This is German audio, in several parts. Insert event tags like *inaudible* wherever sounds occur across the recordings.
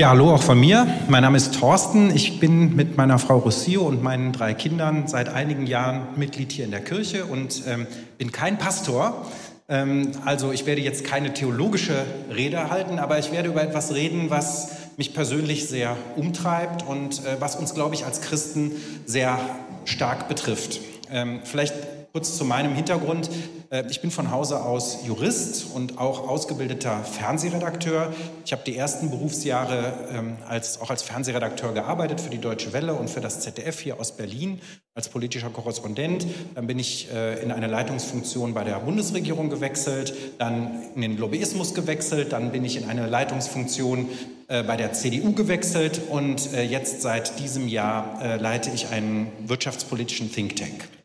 Ja, hallo auch von mir. Mein Name ist Thorsten. Ich bin mit meiner Frau Rossio und meinen drei Kindern seit einigen Jahren Mitglied hier in der Kirche und ähm, bin kein Pastor. Ähm, also ich werde jetzt keine theologische Rede halten, aber ich werde über etwas reden, was mich persönlich sehr umtreibt und äh, was uns, glaube ich, als Christen sehr stark betrifft. Ähm, vielleicht kurz zu meinem Hintergrund. Äh, ich bin von Hause aus Jurist und auch ausgebildeter Fernsehredakteur. Ich habe die ersten Berufsjahre ähm, als, auch als Fernsehredakteur gearbeitet für die Deutsche Welle und für das ZDF hier aus Berlin als politischer Korrespondent. Dann bin ich äh, in eine Leitungsfunktion bei der Bundesregierung gewechselt, dann in den Lobbyismus gewechselt, dann bin ich in eine Leitungsfunktion äh, bei der CDU gewechselt und jetzt seit diesem Jahr leite ich einen wirtschaftspolitischen Think Tank.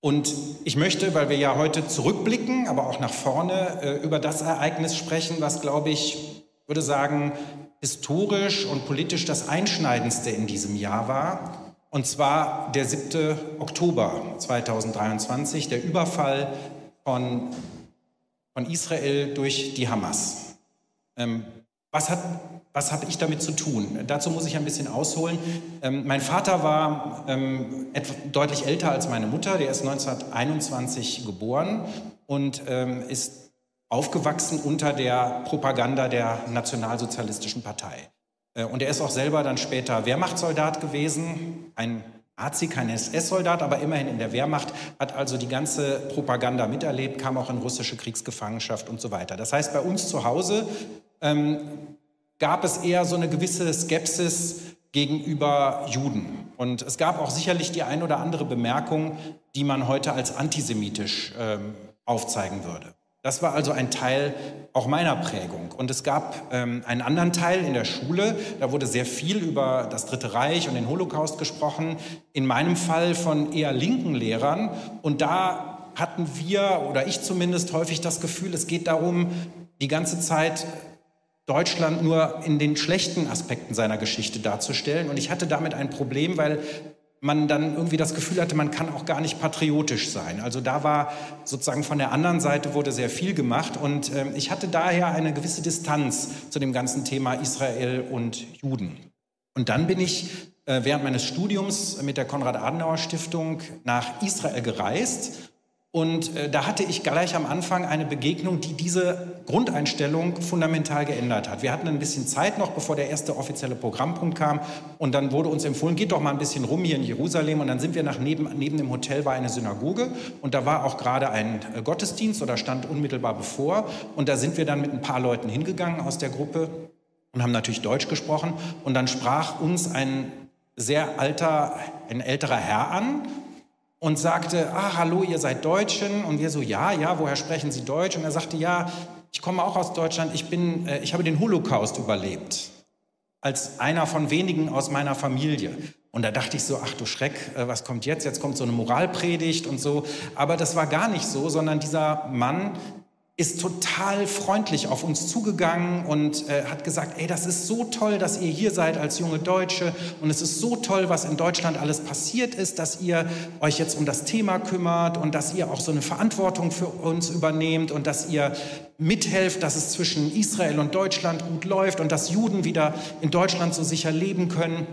Und ich möchte, weil wir ja heute zurückblicken, aber auch nach vorne, äh, über das Ereignis sprechen, was, glaube ich, würde sagen, historisch und politisch das Einschneidendste in diesem Jahr war. Und zwar der 7. Oktober 2023, der Überfall von, von Israel durch die Hamas. Ähm, was hat was habe ich damit zu tun? Dazu muss ich ein bisschen ausholen. Ähm, mein Vater war ähm, deutlich älter als meine Mutter. Der ist 1921 geboren und ähm, ist aufgewachsen unter der Propaganda der Nationalsozialistischen Partei. Äh, und er ist auch selber dann später Wehrmachtssoldat gewesen, ein Nazi, kein SS-Soldat, aber immerhin in der Wehrmacht, hat also die ganze Propaganda miterlebt, kam auch in russische Kriegsgefangenschaft und so weiter. Das heißt, bei uns zu Hause ähm, gab es eher so eine gewisse Skepsis gegenüber Juden. Und es gab auch sicherlich die ein oder andere Bemerkung, die man heute als antisemitisch ähm, aufzeigen würde. Das war also ein Teil auch meiner Prägung. Und es gab ähm, einen anderen Teil in der Schule, da wurde sehr viel über das Dritte Reich und den Holocaust gesprochen, in meinem Fall von eher linken Lehrern. Und da hatten wir, oder ich zumindest, häufig das Gefühl, es geht darum, die ganze Zeit Deutschland nur in den schlechten Aspekten seiner Geschichte darzustellen. Und ich hatte damit ein Problem, weil man dann irgendwie das Gefühl hatte, man kann auch gar nicht patriotisch sein. Also da war sozusagen von der anderen Seite wurde sehr viel gemacht und äh, ich hatte daher eine gewisse Distanz zu dem ganzen Thema Israel und Juden. Und dann bin ich äh, während meines Studiums mit der Konrad-Adenauer-Stiftung nach Israel gereist und äh, da hatte ich gleich am Anfang eine Begegnung, die diese Grundeinstellung fundamental geändert hat. Wir hatten ein bisschen Zeit noch, bevor der erste offizielle Programmpunkt kam. Und dann wurde uns empfohlen, geht doch mal ein bisschen rum hier in Jerusalem. Und dann sind wir nach neben, neben dem Hotel war eine Synagoge. Und da war auch gerade ein äh, Gottesdienst oder stand unmittelbar bevor. Und da sind wir dann mit ein paar Leuten hingegangen aus der Gruppe und haben natürlich Deutsch gesprochen. Und dann sprach uns ein sehr alter, ein älterer Herr an und sagte, ah, hallo, ihr seid Deutschen. Und wir so, ja, ja, woher sprechen Sie Deutsch? Und er sagte, ja, ich komme auch aus Deutschland, ich, bin, äh, ich habe den Holocaust überlebt. Als einer von wenigen aus meiner Familie. Und da dachte ich so, ach du Schreck, äh, was kommt jetzt? Jetzt kommt so eine Moralpredigt und so. Aber das war gar nicht so, sondern dieser Mann ist total freundlich auf uns zugegangen und äh, hat gesagt, ey, das ist so toll, dass ihr hier seid als junge Deutsche und es ist so toll, was in Deutschland alles passiert ist, dass ihr euch jetzt um das Thema kümmert und dass ihr auch so eine Verantwortung für uns übernehmt und dass ihr mithelft, dass es zwischen Israel und Deutschland gut läuft und dass Juden wieder in Deutschland so sicher leben können.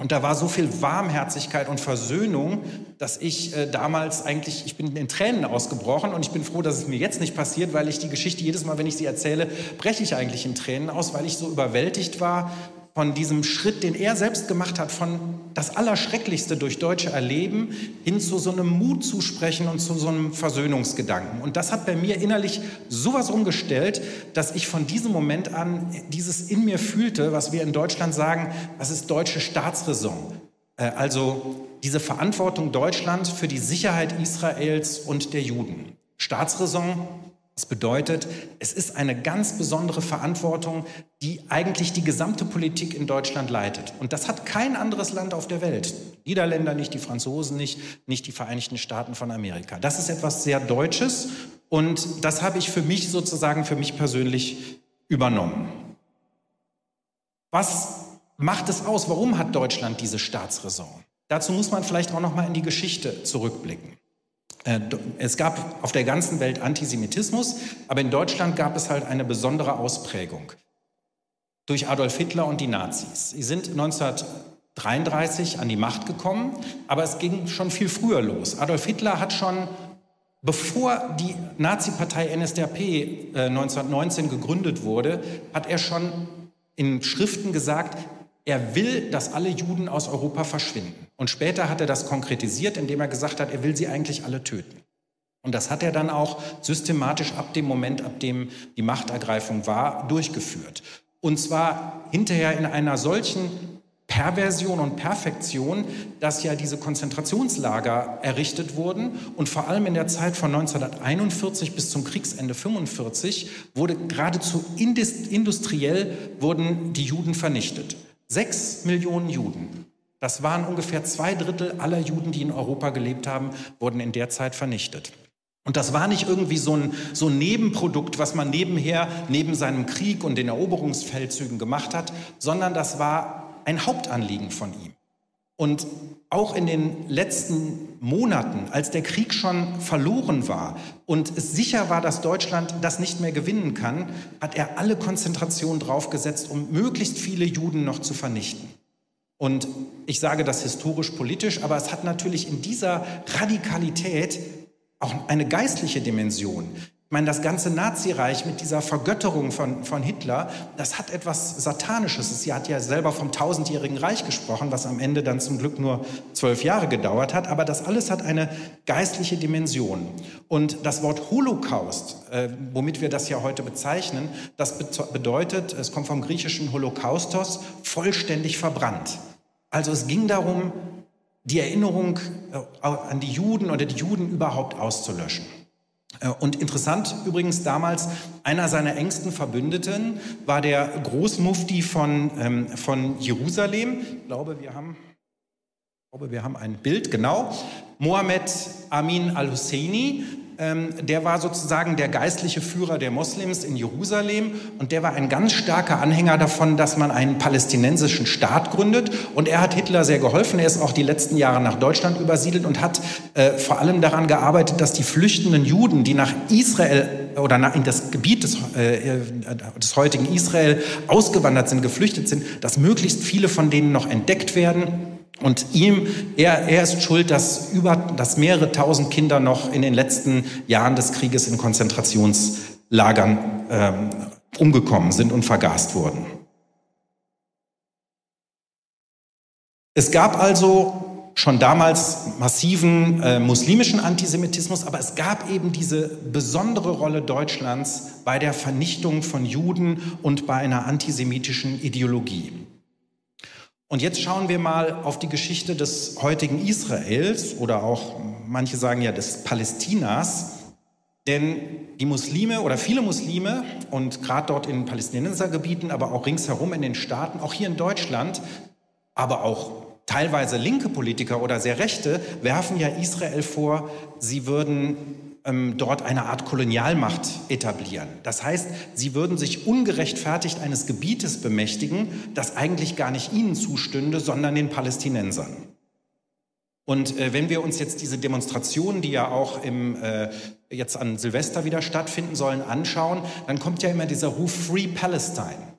Und da war so viel Warmherzigkeit und Versöhnung, dass ich äh, damals eigentlich, ich bin in Tränen ausgebrochen und ich bin froh, dass es mir jetzt nicht passiert, weil ich die Geschichte jedes Mal, wenn ich sie erzähle, breche ich eigentlich in Tränen aus, weil ich so überwältigt war von diesem Schritt, den er selbst gemacht hat, von das Allerschrecklichste durch Deutsche erleben, hin zu so einem Mut zu sprechen und zu so einem Versöhnungsgedanken. Und das hat bei mir innerlich sowas umgestellt, dass ich von diesem Moment an dieses in mir fühlte, was wir in Deutschland sagen, das ist deutsche Staatsräson. Äh, also diese Verantwortung Deutschlands für die Sicherheit Israels und der Juden. Staatsräson das bedeutet, es ist eine ganz besondere Verantwortung, die eigentlich die gesamte Politik in Deutschland leitet. Und das hat kein anderes Land auf der Welt. Die Niederländer nicht, die Franzosen nicht, nicht die Vereinigten Staaten von Amerika. Das ist etwas sehr Deutsches und das habe ich für mich sozusagen, für mich persönlich übernommen. Was macht es aus? Warum hat Deutschland diese Staatsräson? Dazu muss man vielleicht auch noch mal in die Geschichte zurückblicken. Äh, es gab auf der ganzen Welt Antisemitismus, aber in Deutschland gab es halt eine besondere Ausprägung. durch Adolf Hitler und die Nazis. Sie sind 1933 an die Macht gekommen, aber es ging schon viel früher los. Adolf Hitler hat schon, bevor die Nazi-Partei NSDAP äh, 1919 gegründet wurde, hat er schon in Schriften gesagt, er will, dass alle Juden aus Europa verschwinden. Und später hat er das konkretisiert, indem er gesagt hat, er will sie eigentlich alle töten. Und das hat er dann auch systematisch ab dem Moment, ab dem die Machtergreifung war, durchgeführt. Und zwar hinterher in einer solchen Perversion und Perfektion, dass ja diese Konzentrationslager errichtet wurden und vor allem in der Zeit von 1941 bis zum Kriegsende 45 wurde geradezu industriell wurden die Juden vernichtet. Sechs Millionen Juden. Das waren ungefähr zwei Drittel aller Juden, die in Europa gelebt haben, wurden in der Zeit vernichtet. Und das war nicht irgendwie so ein, so ein Nebenprodukt, was man nebenher neben seinem Krieg und den Eroberungsfeldzügen gemacht hat, sondern das war ein Hauptanliegen von ihm. Und auch in den letzten Monaten, als der Krieg schon verloren war und es sicher war, dass Deutschland das nicht mehr gewinnen kann, hat er alle Konzentration draufgesetzt, um möglichst viele Juden noch zu vernichten. Und ich sage das historisch-politisch, aber es hat natürlich in dieser Radikalität auch eine geistliche Dimension. Ich meine, das ganze Nazireich mit dieser Vergötterung von, von Hitler, das hat etwas Satanisches. Sie hat ja selber vom tausendjährigen Reich gesprochen, was am Ende dann zum Glück nur zwölf Jahre gedauert hat. Aber das alles hat eine geistliche Dimension. Und das Wort Holocaust, äh, womit wir das ja heute bezeichnen, das bedeutet, es kommt vom griechischen Holocaustos, vollständig verbrannt. Also es ging darum, die Erinnerung äh, an die Juden oder die Juden überhaupt auszulöschen. Äh, und interessant übrigens damals, einer seiner engsten Verbündeten war der Großmufti von, ähm, von Jerusalem. Ich glaube, wir haben, ich glaube, wir haben ein Bild, genau. Mohammed Amin al-Husseini, der war sozusagen der geistliche Führer der Moslems in Jerusalem und der war ein ganz starker Anhänger davon, dass man einen palästinensischen Staat gründet. Und er hat Hitler sehr geholfen. Er ist auch die letzten Jahre nach Deutschland übersiedelt und hat äh, vor allem daran gearbeitet, dass die flüchtenden Juden, die nach Israel oder in das Gebiet des, äh, des heutigen Israel ausgewandert sind, geflüchtet sind, dass möglichst viele von denen noch entdeckt werden und ihm, er, er ist schuld, dass, über, dass mehrere tausend Kinder noch in den letzten Jahren des Krieges in Konzentrationslagern ähm, umgekommen sind und vergast wurden. Es gab also schon damals massiven äh, muslimischen Antisemitismus, aber es gab eben diese besondere Rolle Deutschlands bei der Vernichtung von Juden und bei einer antisemitischen Ideologie. Und jetzt schauen wir mal auf die Geschichte des heutigen Israels oder auch, manche sagen ja, des Palästinas. Denn die Muslime oder viele Muslime und gerade dort in Palästinensergebieten, aber auch ringsherum in den Staaten, auch hier in Deutschland, aber auch teilweise linke Politiker oder sehr rechte, werfen ja Israel vor, sie würden ähm, dort eine Art Kolonialmacht etablieren. Das heißt, sie würden sich ungerechtfertigt eines Gebietes bemächtigen, das eigentlich gar nicht ihnen zustünde, sondern den Palästinensern. Und äh, wenn wir uns jetzt diese Demonstrationen, die ja auch im, äh, jetzt an Silvester wieder stattfinden sollen, anschauen, dann kommt ja immer dieser Ruf Free Palestine.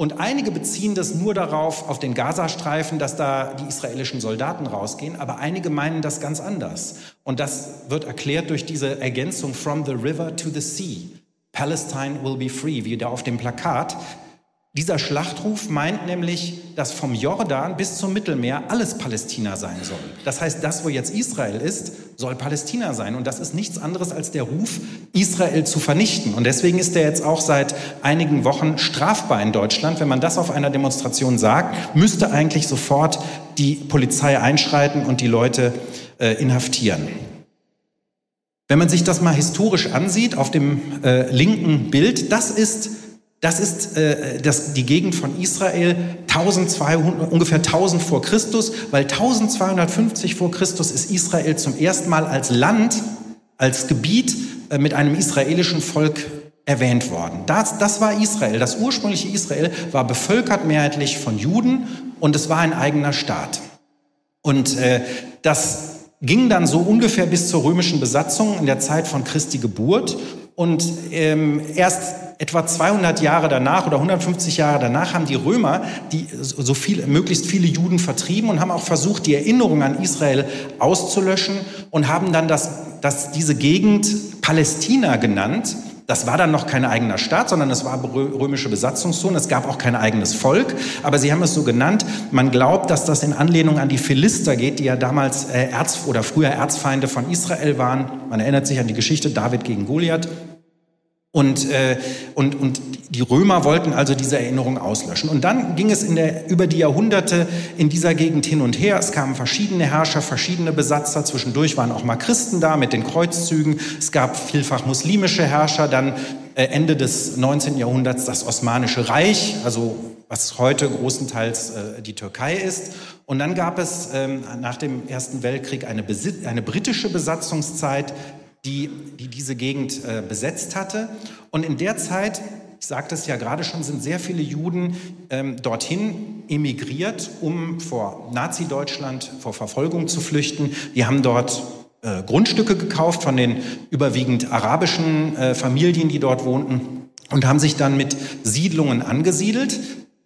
Und einige beziehen das nur darauf, auf den Gazastreifen, dass da die israelischen Soldaten rausgehen, aber einige meinen das ganz anders. Und das wird erklärt durch diese Ergänzung From the River to the Sea. Palestine will be free, wie da auf dem Plakat. Dieser Schlachtruf meint nämlich, dass vom Jordan bis zum Mittelmeer alles Palästina sein soll. Das heißt, das, wo jetzt Israel ist, soll Palästina sein. Und das ist nichts anderes als der Ruf, Israel zu vernichten. Und deswegen ist er jetzt auch seit einigen Wochen strafbar in Deutschland. Wenn man das auf einer Demonstration sagt, müsste eigentlich sofort die Polizei einschreiten und die Leute äh, inhaftieren. Wenn man sich das mal historisch ansieht, auf dem äh, linken Bild, das ist das ist äh, das, die Gegend von Israel 1200, ungefähr 1000 vor Christus, weil 1250 vor Christus ist Israel zum ersten Mal als Land, als Gebiet äh, mit einem israelischen Volk erwähnt worden. Das, das war Israel. Das ursprüngliche Israel war bevölkert mehrheitlich von Juden und es war ein eigener Staat. Und äh, das ging dann so ungefähr bis zur römischen Besatzung in der Zeit von Christi Geburt. Und ähm, erst etwa 200 Jahre danach oder 150 Jahre danach haben die Römer die so viel, möglichst viele Juden vertrieben und haben auch versucht, die Erinnerung an Israel auszulöschen und haben dann das, das, diese Gegend Palästina genannt. Das war dann noch kein eigener Staat, sondern es war römische Besatzungszone. Es gab auch kein eigenes Volk, aber sie haben es so genannt. Man glaubt, dass das in Anlehnung an die Philister geht, die ja damals äh, Erz oder früher Erzfeinde von Israel waren. Man erinnert sich an die Geschichte David gegen Goliath. Und, äh, und, und die Römer wollten also diese Erinnerung auslöschen. Und dann ging es in der, über die Jahrhunderte in dieser Gegend hin und her. Es kamen verschiedene Herrscher, verschiedene Besatzer. Zwischendurch waren auch mal Christen da mit den Kreuzzügen. Es gab vielfach muslimische Herrscher. Dann äh, Ende des 19. Jahrhunderts das Osmanische Reich, also was heute großenteils äh, die Türkei ist. Und dann gab es ähm, nach dem Ersten Weltkrieg eine, eine britische Besatzungszeit, die, die diese Gegend äh, besetzt hatte. Und in der Zeit, ich sagte es ja gerade schon, sind sehr viele Juden ähm, dorthin emigriert, um vor Nazi-Deutschland, vor Verfolgung zu flüchten. Die haben dort äh, Grundstücke gekauft von den überwiegend arabischen äh, Familien, die dort wohnten und haben sich dann mit Siedlungen angesiedelt.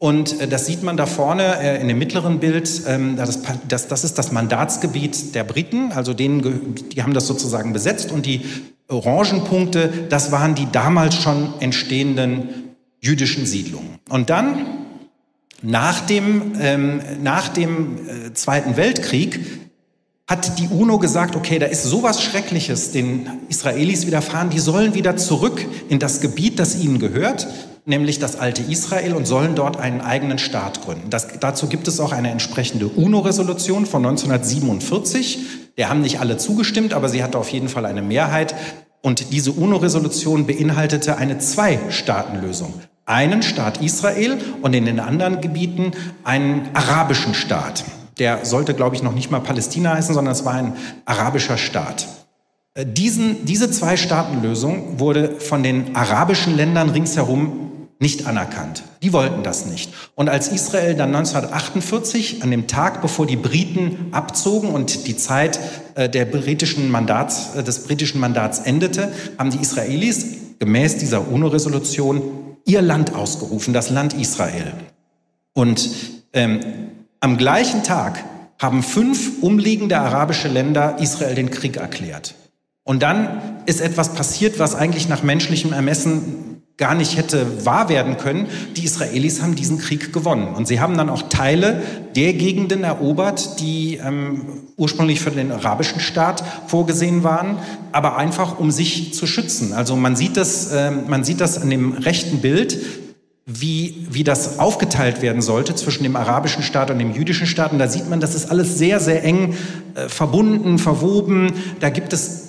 Und äh, das sieht man da vorne äh, in dem mittleren Bild. Ähm, das, das, ist das Mandatsgebiet der Briten, also denen, die haben das sozusagen besetzt. Und die Orangenpunkte, das waren die damals schon entstehenden jüdischen Siedlungen. Und dann, nach dem, ähm, nach dem äh, Zweiten Weltkrieg, hat die UNO gesagt, okay, da ist sowas Schreckliches den Israelis widerfahren, die sollen wieder zurück in das Gebiet, das ihnen gehört nämlich das alte Israel und sollen dort einen eigenen Staat gründen. Das, dazu gibt es auch eine entsprechende UNO-Resolution von 1947. Der haben nicht alle zugestimmt, aber sie hatte auf jeden Fall eine Mehrheit. Und diese UNO-Resolution beinhaltete eine Zwei-Staaten-Lösung. Einen Staat Israel und in den anderen Gebieten einen arabischen Staat. Der sollte, glaube ich, noch nicht mal Palästina heißen, sondern es war ein arabischer Staat. Äh, diesen, diese Zwei-Staaten-Lösung wurde von den arabischen Ländern ringsherum nicht anerkannt. Die wollten das nicht. Und als Israel dann 1948, an dem Tag, bevor die Briten abzogen und die Zeit äh, der britischen Mandats, äh, des britischen Mandats endete, haben die Israelis gemäß dieser UNO-Resolution ihr Land ausgerufen, das Land Israel. Und ähm, am gleichen Tag haben fünf umliegende arabische Länder Israel den Krieg erklärt. Und dann ist etwas passiert, was eigentlich nach menschlichem Ermessen gar nicht hätte wahr werden können, die Israelis haben diesen Krieg gewonnen. Und sie haben dann auch Teile der Gegenden erobert, die ähm, ursprünglich für den arabischen Staat vorgesehen waren, aber einfach um sich zu schützen. Also man sieht das, äh, man sieht das an dem rechten Bild, wie, wie das aufgeteilt werden sollte zwischen dem arabischen Staat und dem jüdischen Staat. Und da sieht man, das ist alles sehr, sehr eng äh, verbunden, verwoben. Da gibt es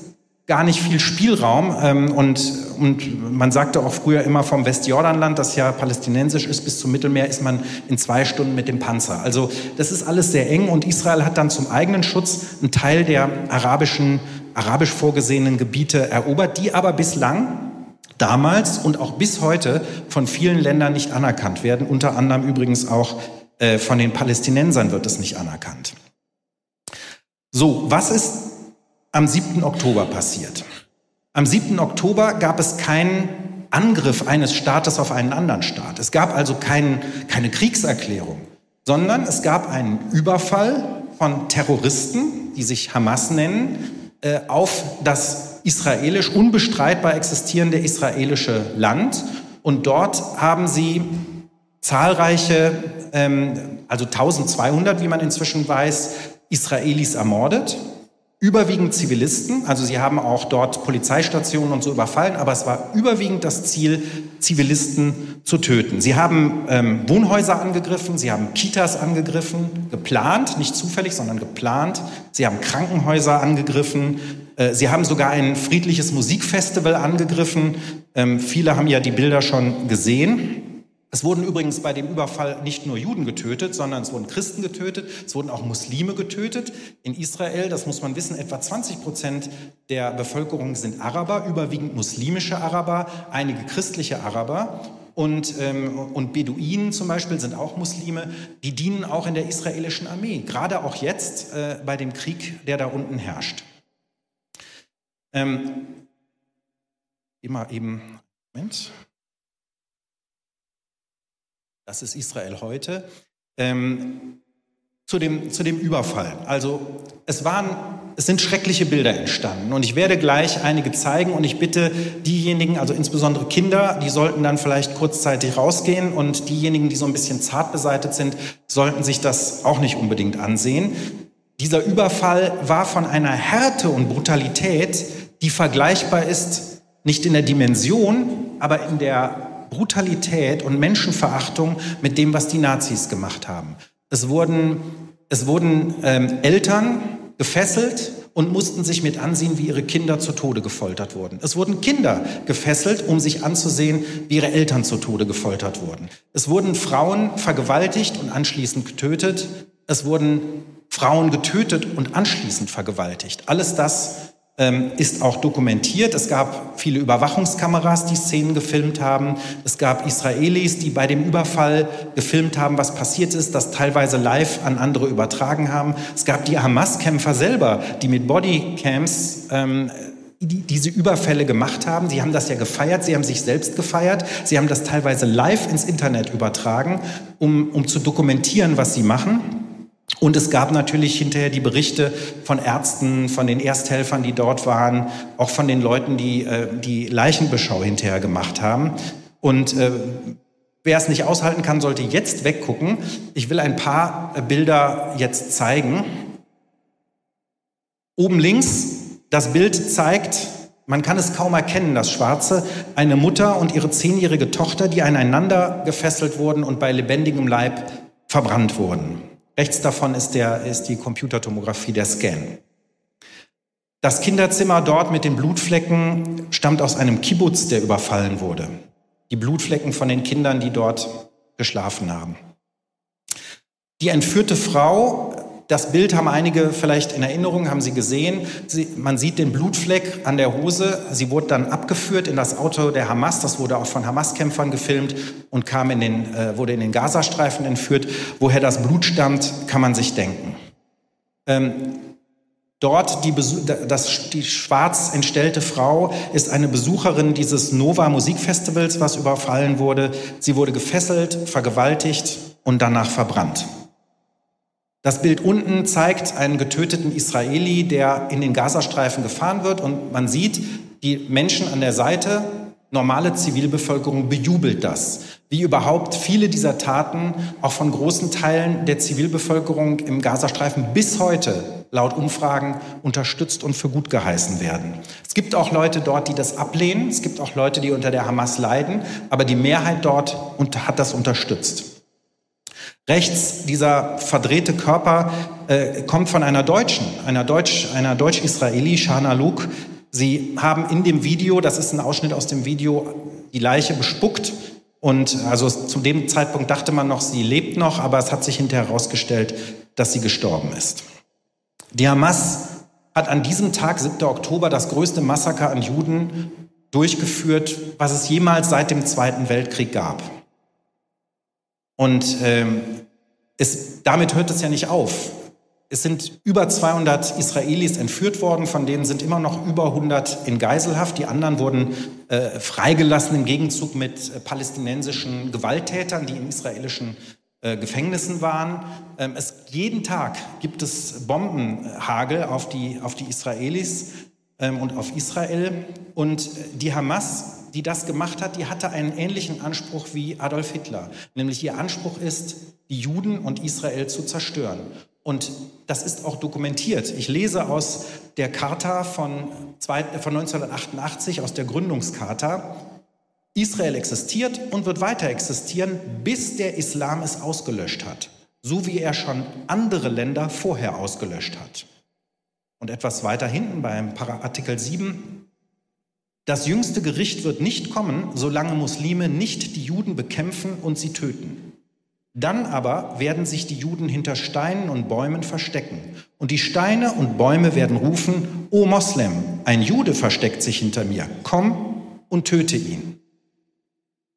gar nicht viel Spielraum. Ähm, und, und man sagte auch früher immer vom Westjordanland, das ja palästinensisch ist, bis zum Mittelmeer ist man in zwei Stunden mit dem Panzer. Also das ist alles sehr eng und Israel hat dann zum eigenen Schutz einen Teil der arabischen, arabisch vorgesehenen Gebiete erobert, die aber bislang damals und auch bis heute von vielen Ländern nicht anerkannt werden. Unter anderem übrigens auch äh, von den Palästinensern wird es nicht anerkannt. So, was ist am 7. Oktober passiert. Am 7. Oktober gab es keinen Angriff eines Staates auf einen anderen Staat. Es gab also kein, keine Kriegserklärung, sondern es gab einen Überfall von Terroristen, die sich Hamas nennen, äh, auf das israelisch unbestreitbar existierende israelische Land. Und dort haben sie zahlreiche, ähm, also 1200, wie man inzwischen weiß, Israelis ermordet überwiegend Zivilisten, also sie haben auch dort Polizeistationen und so überfallen, aber es war überwiegend das Ziel, Zivilisten zu töten. Sie haben ähm, Wohnhäuser angegriffen, sie haben Kitas angegriffen, geplant, nicht zufällig, sondern geplant. Sie haben Krankenhäuser angegriffen, äh, sie haben sogar ein friedliches Musikfestival angegriffen. Ähm, viele haben ja die Bilder schon gesehen. Es wurden übrigens bei dem Überfall nicht nur Juden getötet, sondern es wurden Christen getötet, es wurden auch Muslime getötet. In Israel, das muss man wissen, etwa 20 Prozent der Bevölkerung sind Araber, überwiegend muslimische Araber, einige christliche Araber. Und, ähm, und Beduinen zum Beispiel sind auch Muslime, die dienen auch in der israelischen Armee, gerade auch jetzt äh, bei dem Krieg, der da unten herrscht. Ähm, immer eben, Moment. Das ist Israel heute, ähm, zu, dem, zu dem Überfall. Also es waren es sind schreckliche Bilder entstanden und ich werde gleich einige zeigen und ich bitte diejenigen, also insbesondere Kinder, die sollten dann vielleicht kurzzeitig rausgehen und diejenigen, die so ein bisschen zart beseitet sind, sollten sich das auch nicht unbedingt ansehen. Dieser Überfall war von einer Härte und Brutalität, die vergleichbar ist, nicht in der Dimension, aber in der Brutalität und Menschenverachtung mit dem, was die Nazis gemacht haben. Es wurden, es wurden ähm, Eltern gefesselt und mussten sich mit ansehen, wie ihre Kinder zu Tode gefoltert wurden. Es wurden Kinder gefesselt, um sich anzusehen, wie ihre Eltern zu Tode gefoltert wurden. Es wurden Frauen vergewaltigt und anschließend getötet. Es wurden Frauen getötet und anschließend vergewaltigt. Alles das ist auch dokumentiert. Es gab viele Überwachungskameras, die Szenen gefilmt haben. Es gab Israelis, die bei dem Überfall gefilmt haben, was passiert ist, das teilweise live an andere übertragen haben. Es gab die Hamas-Kämpfer selber, die mit Bodycams ähm, die, diese Überfälle gemacht haben. Sie haben das ja gefeiert, sie haben sich selbst gefeiert, sie haben das teilweise live ins Internet übertragen, um, um zu dokumentieren, was sie machen. Und es gab natürlich hinterher die Berichte von Ärzten, von den Ersthelfern, die dort waren, auch von den Leuten, die äh, die Leichenbeschau hinterher gemacht haben. Und äh, wer es nicht aushalten kann, sollte jetzt weggucken. Ich will ein paar äh, Bilder jetzt zeigen. Oben links, das Bild zeigt, man kann es kaum erkennen, das Schwarze, eine Mutter und ihre zehnjährige Tochter, die aneinander gefesselt wurden und bei lebendigem Leib verbrannt wurden. Rechts davon ist, der, ist die Computertomographie, der Scan. Das Kinderzimmer dort mit den Blutflecken stammt aus einem Kibbutz, der überfallen wurde. Die Blutflecken von den Kindern, die dort geschlafen haben. Die entführte Frau das Bild haben einige vielleicht in Erinnerung, haben Sie gesehen. Sie, man sieht den Blutfleck an der Hose. Sie wurde dann abgeführt in das Auto der Hamas. Das wurde auch von Hamas-Kämpfern gefilmt und kam in den, äh, wurde in den Gazastreifen entführt. Woher das Blut stammt, kann man sich denken. Ähm, Dort die, das, die schwarz entstellte Frau ist eine Besucherin dieses Nova Musikfestivals, was überfallen wurde. Sie wurde gefesselt, vergewaltigt und danach verbrannt. Das Bild unten zeigt einen getöteten Israeli, der in den Gazastreifen gefahren wird und man sieht, die Menschen an der Seite, normale Zivilbevölkerung bejubelt das. Wie überhaupt viele dieser Taten auch von großen Teilen der Zivilbevölkerung im Gazastreifen bis heute laut Umfragen unterstützt und für gut geheißen werden. Es gibt auch Leute dort, die das ablehnen. Es gibt auch Leute, die unter der Hamas leiden. Aber die Mehrheit dort hat das unterstützt. Rechts dieser verdrehte Körper äh, kommt von einer Deutschen, einer Deutsch, einer Deutsch-Israeli, Shana Luke. Sie haben in dem Video, das ist ein Ausschnitt aus dem Video, die Leiche bespuckt. Und also zu dem Zeitpunkt dachte man noch, sie lebt noch, aber es hat sich hinterher herausgestellt, dass sie gestorben ist. Die Hamas hat an diesem Tag, 7. Oktober, das größte Massaker an Juden durchgeführt, was es jemals seit dem Zweiten Weltkrieg gab. Und ähm, es, damit hört es ja nicht auf. Es sind über 200 Israelis entführt worden, von denen sind immer noch über 100 in Geiselhaft. Die anderen wurden äh, freigelassen im Gegenzug mit äh, palästinensischen Gewalttätern, die in israelischen äh, Gefängnissen waren. Ähm, es, jeden Tag gibt es Bombenhagel auf die, auf die Israelis und auf Israel. Und die Hamas die das gemacht hat, die hatte einen ähnlichen Anspruch wie Adolf Hitler. Nämlich ihr Anspruch ist, die Juden und Israel zu zerstören. Und das ist auch dokumentiert. Ich lese aus der Charta von, von 1988, aus der Gründungscharta. Israel existiert und wird weiter existieren, bis der Islam es ausgelöscht hat, so wie er schon andere Länder vorher ausgelöscht hat. Und etwas weiter hinten beim Artikel 7 das jüngste Gericht wird nicht kommen, solange Muslime nicht die Juden bekämpfen und sie töten. Dann aber werden sich die Juden hinter Steinen und Bäumen verstecken. Und die Steine und Bäume werden rufen, O Moslem, ein Jude versteckt sich hinter mir, komm und töte ihn.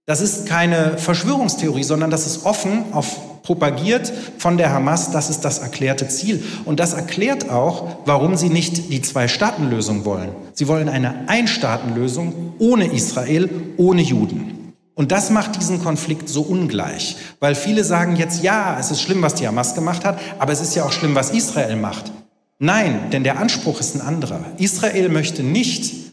Das ist keine Verschwörungstheorie, sondern das ist offen auf, propagiert von der Hamas. Das ist das erklärte Ziel. Und das erklärt auch, warum sie nicht die Zwei-Staaten-Lösung wollen. Sie wollen eine Ein-Staaten-Lösung ohne Israel, ohne Juden. Und das macht diesen Konflikt so ungleich, weil viele sagen jetzt, ja, es ist schlimm, was die Hamas gemacht hat, aber es ist ja auch schlimm, was Israel macht. Nein, denn der Anspruch ist ein anderer. Israel möchte nicht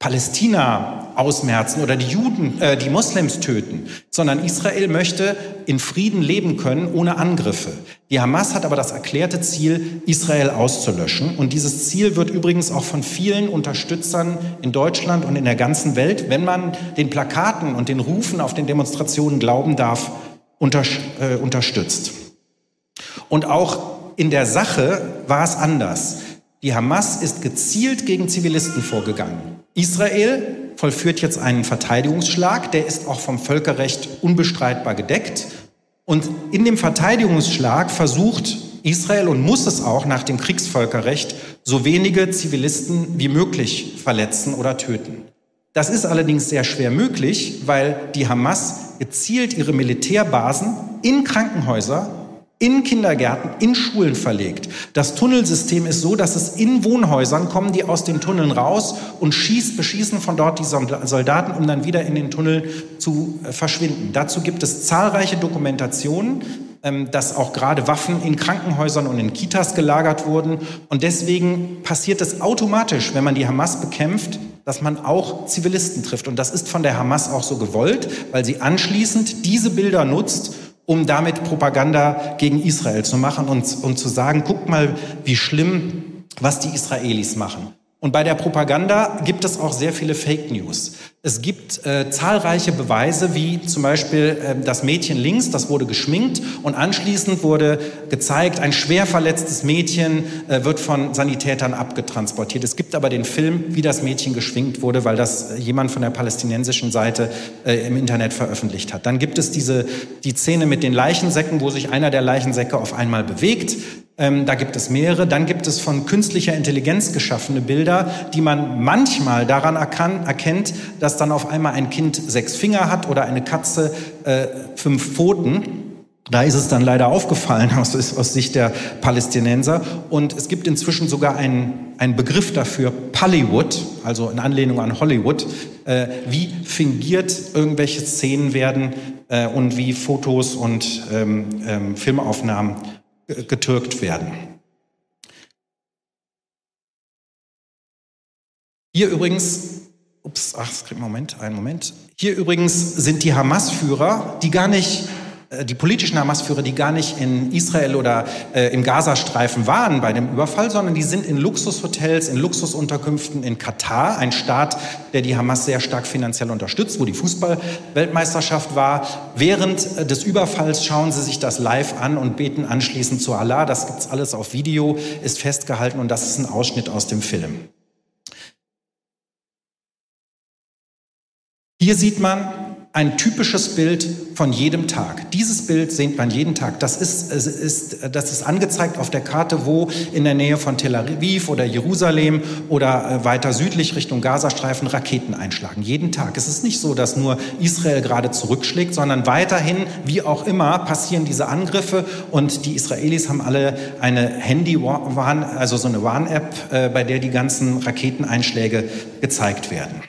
Palästina ausmerzen oder die Juden, äh, die Moslems töten, sondern Israel möchte in Frieden leben können ohne Angriffe. Die Hamas hat aber das erklärte Ziel, Israel auszulöschen. Und dieses Ziel wird übrigens auch von vielen Unterstützern in Deutschland und in der ganzen Welt, wenn man den Plakaten und den Rufen auf den Demonstrationen glauben darf, unter, äh, unterstützt. Und auch in der Sache war es anders. Die Hamas ist gezielt gegen Zivilisten vorgegangen. Israel vollführt jetzt einen Verteidigungsschlag, der ist auch vom Völkerrecht unbestreitbar gedeckt. Und in dem Verteidigungsschlag versucht Israel und muss es auch nach dem Kriegsvölkerrecht so wenige Zivilisten wie möglich verletzen oder töten. Das ist allerdings sehr schwer möglich, weil die Hamas gezielt ihre Militärbasen in Krankenhäuser in Kindergärten, in Schulen verlegt. Das Tunnelsystem ist so, dass es in Wohnhäusern kommen, die aus den Tunneln raus und schießt, beschießen von dort die Soldaten, um dann wieder in den Tunnel zu äh, verschwinden. Dazu gibt es zahlreiche Dokumentationen, ähm, dass auch gerade Waffen in Krankenhäusern und in Kitas gelagert wurden. Und deswegen passiert es automatisch, wenn man die Hamas bekämpft, dass man auch Zivilisten trifft. Und das ist von der Hamas auch so gewollt, weil sie anschließend diese Bilder nutzt, um damit Propaganda gegen Israel zu machen und, und zu sagen, guckt mal, wie schlimm, was die Israelis machen. Und bei der Propaganda gibt es auch sehr viele Fake News. Es gibt äh, zahlreiche Beweise, wie zum Beispiel äh, das Mädchen links, das wurde geschminkt und anschließend wurde gezeigt, ein schwer verletztes Mädchen äh, wird von Sanitätern abgetransportiert. Es gibt aber den Film, wie das Mädchen geschminkt wurde, weil das jemand von der palästinensischen Seite äh, im Internet veröffentlicht hat. Dann gibt es diese, die Szene mit den Leichensäcken, wo sich einer der Leichensäcke auf einmal bewegt. Ähm, da gibt es mehrere. Dann gibt es von künstlicher Intelligenz geschaffene Bilder, die man manchmal daran erkan erkennt, dass dann auf einmal ein Kind sechs Finger hat oder eine Katze äh, fünf Pfoten. Da ist es dann leider aufgefallen *laughs* aus, aus, Sicht der Palästinenser. Und es gibt inzwischen sogar einen, einen Begriff dafür, Pollywood, also in Anlehnung an Hollywood, äh, wie fingiert irgendwelche Szenen werden äh, und wie Fotos und ähm, ähm, Filmaufnahmen getürkt werden. Hier übrigens, ups, ach, Moment, einen Moment. Hier übrigens sind die Hamas-Führer, die gar nicht die politischen Hamas-Führer, die gar nicht in Israel oder äh, im Gazastreifen waren bei dem Überfall, sondern die sind in Luxushotels, in Luxusunterkünften in Katar, ein Staat, der die Hamas sehr stark finanziell unterstützt, wo die Fußballweltmeisterschaft war. Während äh, des Überfalls schauen sie sich das live an und beten anschließend zu Allah. Das gibt's alles auf Video, ist festgehalten und das ist ein Ausschnitt aus dem Film. Hier sieht man ein typisches Bild von jedem Tag. Dieses Bild sieht man jeden Tag. Das ist, ist, das ist angezeigt auf der Karte, wo in der Nähe von Tel Aviv oder Jerusalem oder äh, weiter südlich Richtung Gazastreifen Raketen einschlagen. Jeden Tag. Es ist nicht so, dass nur Israel gerade zurückschlägt, sondern weiterhin, wie auch immer, passieren diese Angriffe und die Israelis haben alle eine Handy-Warn, also so eine Warn-App, äh, bei der die ganzen Raketeneinschläge gezeigt werden.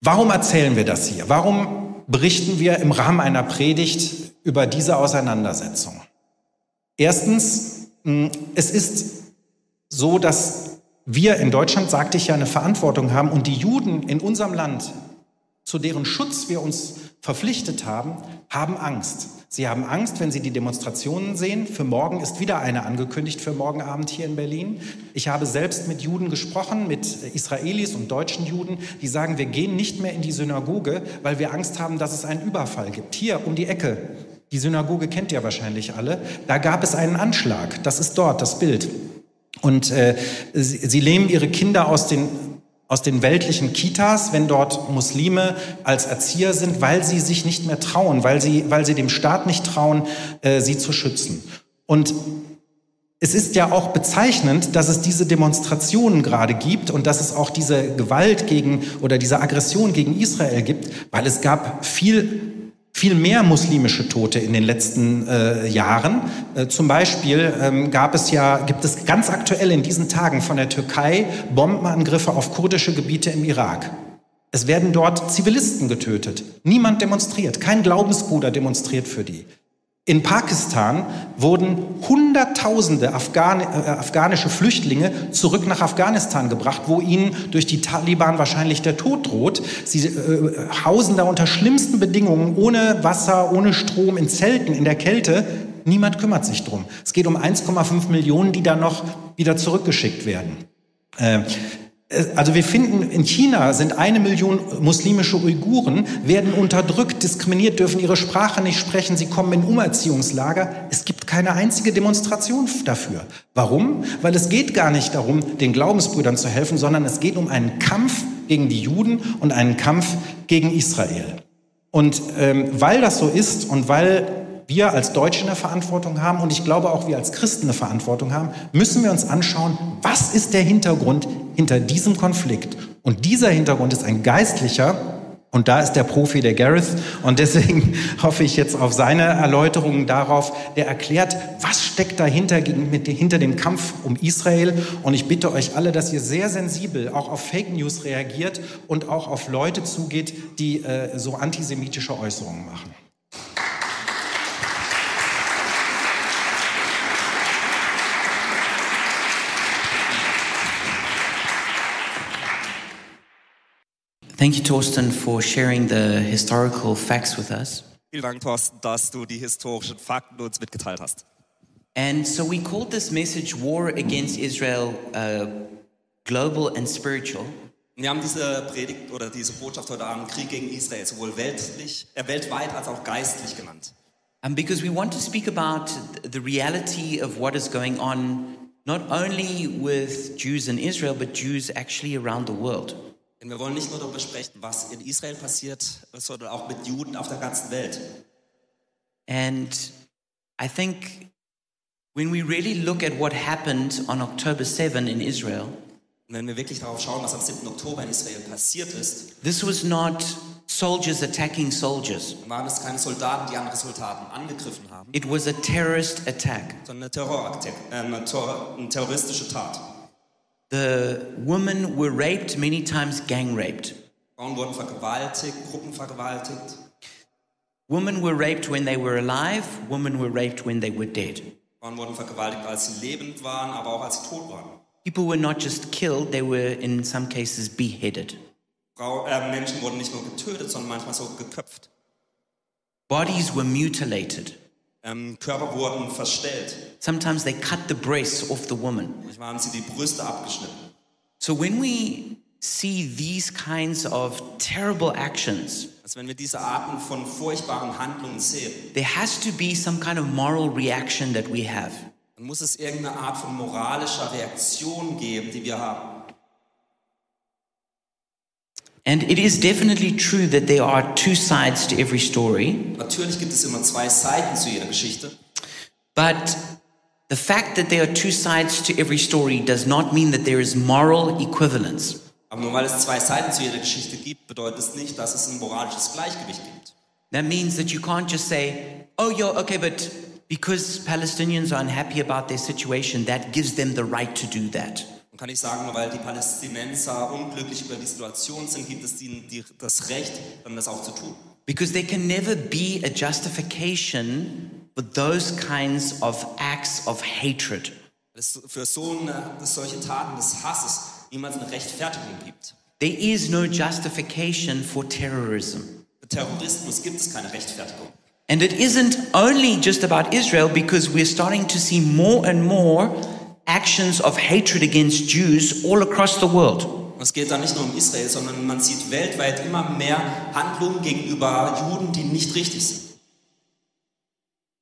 Warum erzählen wir das hier? Warum berichten wir im Rahmen einer Predigt über diese Auseinandersetzung? Erstens, hm, es ist so, dass wir in Deutschland, sagte ich ja, eine Verantwortung haben und die Juden in unserem Land, zu deren Schutz wir uns verpflichtet haben, haben Angst. Sie haben Angst, wenn Sie die Demonstrationen sehen. Für morgen ist wieder eine angekündigt für morgen Abend hier in Berlin. Ich habe selbst mit Juden gesprochen, mit Israelis und deutschen Juden, die sagen, wir gehen nicht mehr in die Synagoge, weil wir Angst haben, dass es einen Überfall gibt. Hier um die Ecke. Die Synagoge kennt ihr wahrscheinlich alle. Da gab es einen Anschlag. Das ist dort das Bild. Und äh, sie, sie nehmen ihre Kinder aus den aus den weltlichen Kitas, wenn dort Muslime als Erzieher sind, weil sie sich nicht mehr trauen, weil sie, weil sie dem Staat nicht trauen, äh, sie zu schützen. Und es ist ja auch bezeichnend, dass es diese Demonstrationen gerade gibt und dass es auch diese Gewalt gegen oder diese Aggression gegen Israel gibt, weil es gab viel viel mehr muslimische Tote in den letzten äh, Jahren. Äh, zum Beispiel ähm, gab es ja, gibt es ganz aktuell in diesen Tagen von der Türkei Bombenangriffe auf kurdische Gebiete im Irak. Es werden dort Zivilisten getötet. Niemand demonstriert. Kein Glaubensbruder demonstriert für die. In Pakistan wurden Hunderttausende Afghan, äh, afghanische Flüchtlinge zurück nach Afghanistan gebracht, wo ihnen durch die Taliban wahrscheinlich der Tod droht. Sie äh, hausen da unter schlimmsten Bedingungen, ohne Wasser, ohne Strom, in Zelten, in der Kälte. Niemand kümmert sich drum. Es geht um 1,5 Millionen, die da noch wieder zurückgeschickt werden. Äh, also wir finden, in China sind eine Million muslimische Uiguren, werden unterdrückt, diskriminiert, dürfen ihre Sprache nicht sprechen, sie kommen in Umerziehungslager. Es gibt keine einzige Demonstration dafür. Warum? Weil es geht gar nicht darum, den Glaubensbrüdern zu helfen, sondern es geht um einen Kampf gegen die Juden und einen Kampf gegen Israel. Und ähm, weil das so ist und weil wir als Deutsche eine Verantwortung haben und ich glaube auch wir als Christen eine Verantwortung haben, müssen wir uns anschauen, was ist der Hintergrund hinter diesem Konflikt. Und dieser Hintergrund ist ein geistlicher und da ist der Profi der Gareth und deswegen *laughs* hoffe ich jetzt auf seine Erläuterungen darauf, der erklärt, was steckt dahinter mit, hinter dem Kampf um Israel. Und ich bitte euch alle, dass ihr sehr sensibel auch auf Fake News reagiert und auch auf Leute zugeht, die äh, so antisemitische Äußerungen machen. Thank you, Torsten, for sharing the historical facts with us. Vielen Dank, Thorsten, dass du die historischen Fakten uns mitgeteilt hast. And so we called this message War Against Israel uh, Global and Spiritual. Wir haben diese Predigt oder diese Botschaft heute Abend Krieg gegen Israel sowohl weltlich, äh, weltweit als auch geistlich genannt. Um, because we want to speak about the reality of what is going on, not only with Jews in Israel, but Jews actually around the world. Denn wir wollen nicht nur darüber sprechen, was in Israel passiert, sondern auch mit Juden auf der ganzen Welt. And I think when we really look at what happened on October 7 in Israel, wenn wir wirklich darauf schauen, was am 7. Oktober in Israel passiert ist, this was not soldiers attacking soldiers. waren es keine Soldaten, die andere Soldaten angegriffen haben, It was a terrorist attack. sondern eine, Terrorakte- äh, eine terroristische Tat. The women were raped, many times gang raped. Frauen wurden vergewaltigt. Women were raped when they were alive, women were raped when they were dead. Frauen wurden vergewaltigt, als sie lebend waren, aber auch als sie tot waren. People were not just killed, they were in some cases beheaded. Frau, äh, Menschen wurden nicht nur getötet, sondern manchmal so geköpft. Bodies were mutilated. Ähm, Körper wurden verstellt. Sometimes they cut the breasts off the woman. Manchmal haben sie die Brüste abgeschnitten. So when we see these kinds of terrible actions, Also wenn wir diese Arten von furchtbaren Handlungen sehen, there has to be some kind of moral reaction that we have. dann muss es irgendeine Art von moralischer Reaktion geben, die wir haben. And it is definitely true that there are two sides to every story, Natürlich gibt es immer zwei Seiten zu jeder Geschichte, but the fact that there are two sides to every story does not mean that there is moral equivalence. aber nur weil es zwei Seiten zu jeder Geschichte gibt, bedeutet es nicht, dass es ein moralisches Gleichgewicht gibt. That means that you can't just say, oh, yeah, okay, but because Palestinians are unhappy about their situation, that gives them the right to do that. Kann nicht sagen, nur weil die Palästinenser unglücklich über die Situation sind, gibt es ihnen die, das Recht, dann das auch zu tun. Because there can never be a justification for those kinds of acts of hatred. Es für so eine, solche Taten des Hasses niemals eine Rechtfertigung gibt. There is no justification for terrorism. Für Terrorismus gibt es keine Rechtfertigung. And it isn't only just about Israel because we're starting to see more and more actions of hatred against Jews all across the world. Es geht da nicht nur um Israel, sondern man sieht weltweit immer mehr Handlungen gegenüber Juden, die nicht richtig sind.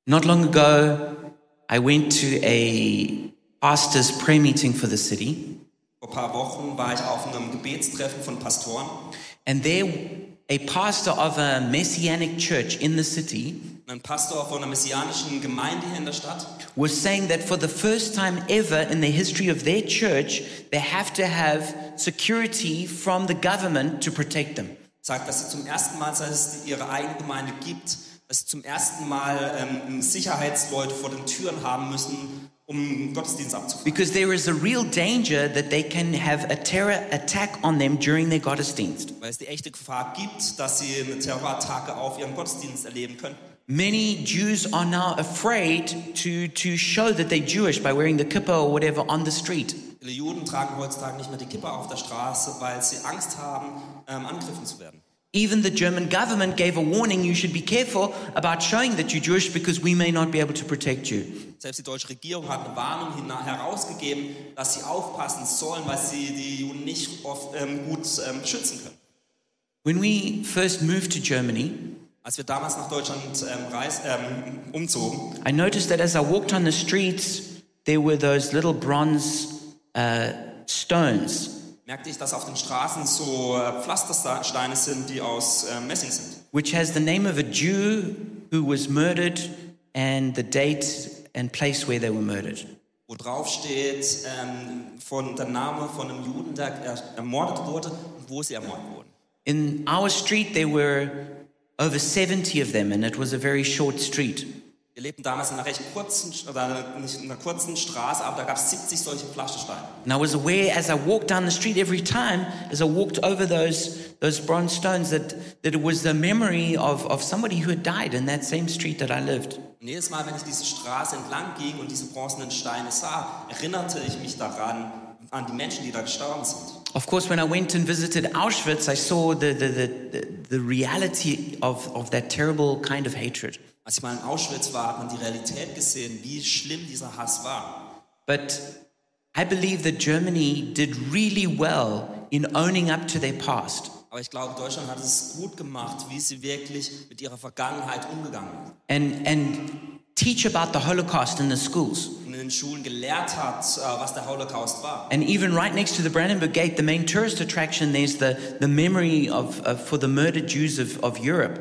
Not long ago, I went to a pastor's prayer meeting for the city, Vor ein paar Wochen war ich auf einem Gebetstreffen von Pastoren and there, a pastor of a messianic church in the city ein Pastor von einer messianischen Gemeinde hier in der Stadt was saying that for the first time ever in the history of their church, they have to have security from the government to protect them. sagt, dass sie zum ersten Mal, seit es ihre eigene Gemeinde gibt, dass sie zum ersten Mal ähm, Sicherheitsleute vor den Türen haben müssen, um Gottesdienst abzufangen. Because there is a real danger that they can have a terror attack on them during their Gottesdienst. Weil es die echte Gefahr gibt, dass sie eine Terrorattacke auf ihrem Gottesdienst erleben können. Many Jews are now afraid to, to show that they're Jewish by wearing the kippah or whatever on the street. Viele Juden tragen heutzutage nicht mehr die Kippe auf der Straße, weil sie Angst haben, ähm, angegriffen zu werden. Even the German government gave a warning you should be careful about showing that you're Jewish because we may not be able to protect you. Selbst die deutsche Regierung hat eine Warnung herausgegeben, dass sie aufpassen sollen, weil sie die Juden nicht oft, ähm, gut ähm, schützen können. When we first moved to Germany, Als wir damals nach Deutschland ähm, reis, ähm, umzogen, I noticed that as I walked on the streets, there were those little bronze uh, stones merkte ich, dass auf den Straßen so äh, Pflastersteine sind, die aus äh, Messing sind. which has the name of a Jew who was murdered and the date and place where they were murdered. Wo drauf steht ähm, von, der Name von einem Juden, der er, ermordet wurde und wo sie ermordet wurden. In our street, there were over 70 of them, and it was a very short street. Wir lebten damals in einer recht kurzen, oder nicht in einer kurzen Straße, aber da gab es 70 solche Pflastersteine. And I was aware as I walked down the street every time, as I walked over those, those bronze stones, that, that it was the memory of, of somebody who had died in that same street that I lived. Und jedes Mal, wenn ich diese Straße entlang ging und diese bronzenen Steine sah, erinnerte ich mich daran, an die Menschen, die da gestorben sind. Of course, when I went and visited Auschwitz, I saw the, the, the, the, reality of, of that terrible kind of hatred. Als ich mal in Auschwitz war, hat man die Realität gesehen, wie schlimm dieser Hass war. But I believe that Germany did really well in owning up to their past. Aber ich glaube, Deutschland hat es gut gemacht, wie sie wirklich mit ihrer Vergangenheit umgegangen ist. and, and teach about the Holocaust in the schools. In Schulen gelehrt hat, äh, was der Holocaust war. And even right next to the Brandenburg Gate, the main tourist attraction, there's the, the memory of, of for the murdered Jews of, of Europe.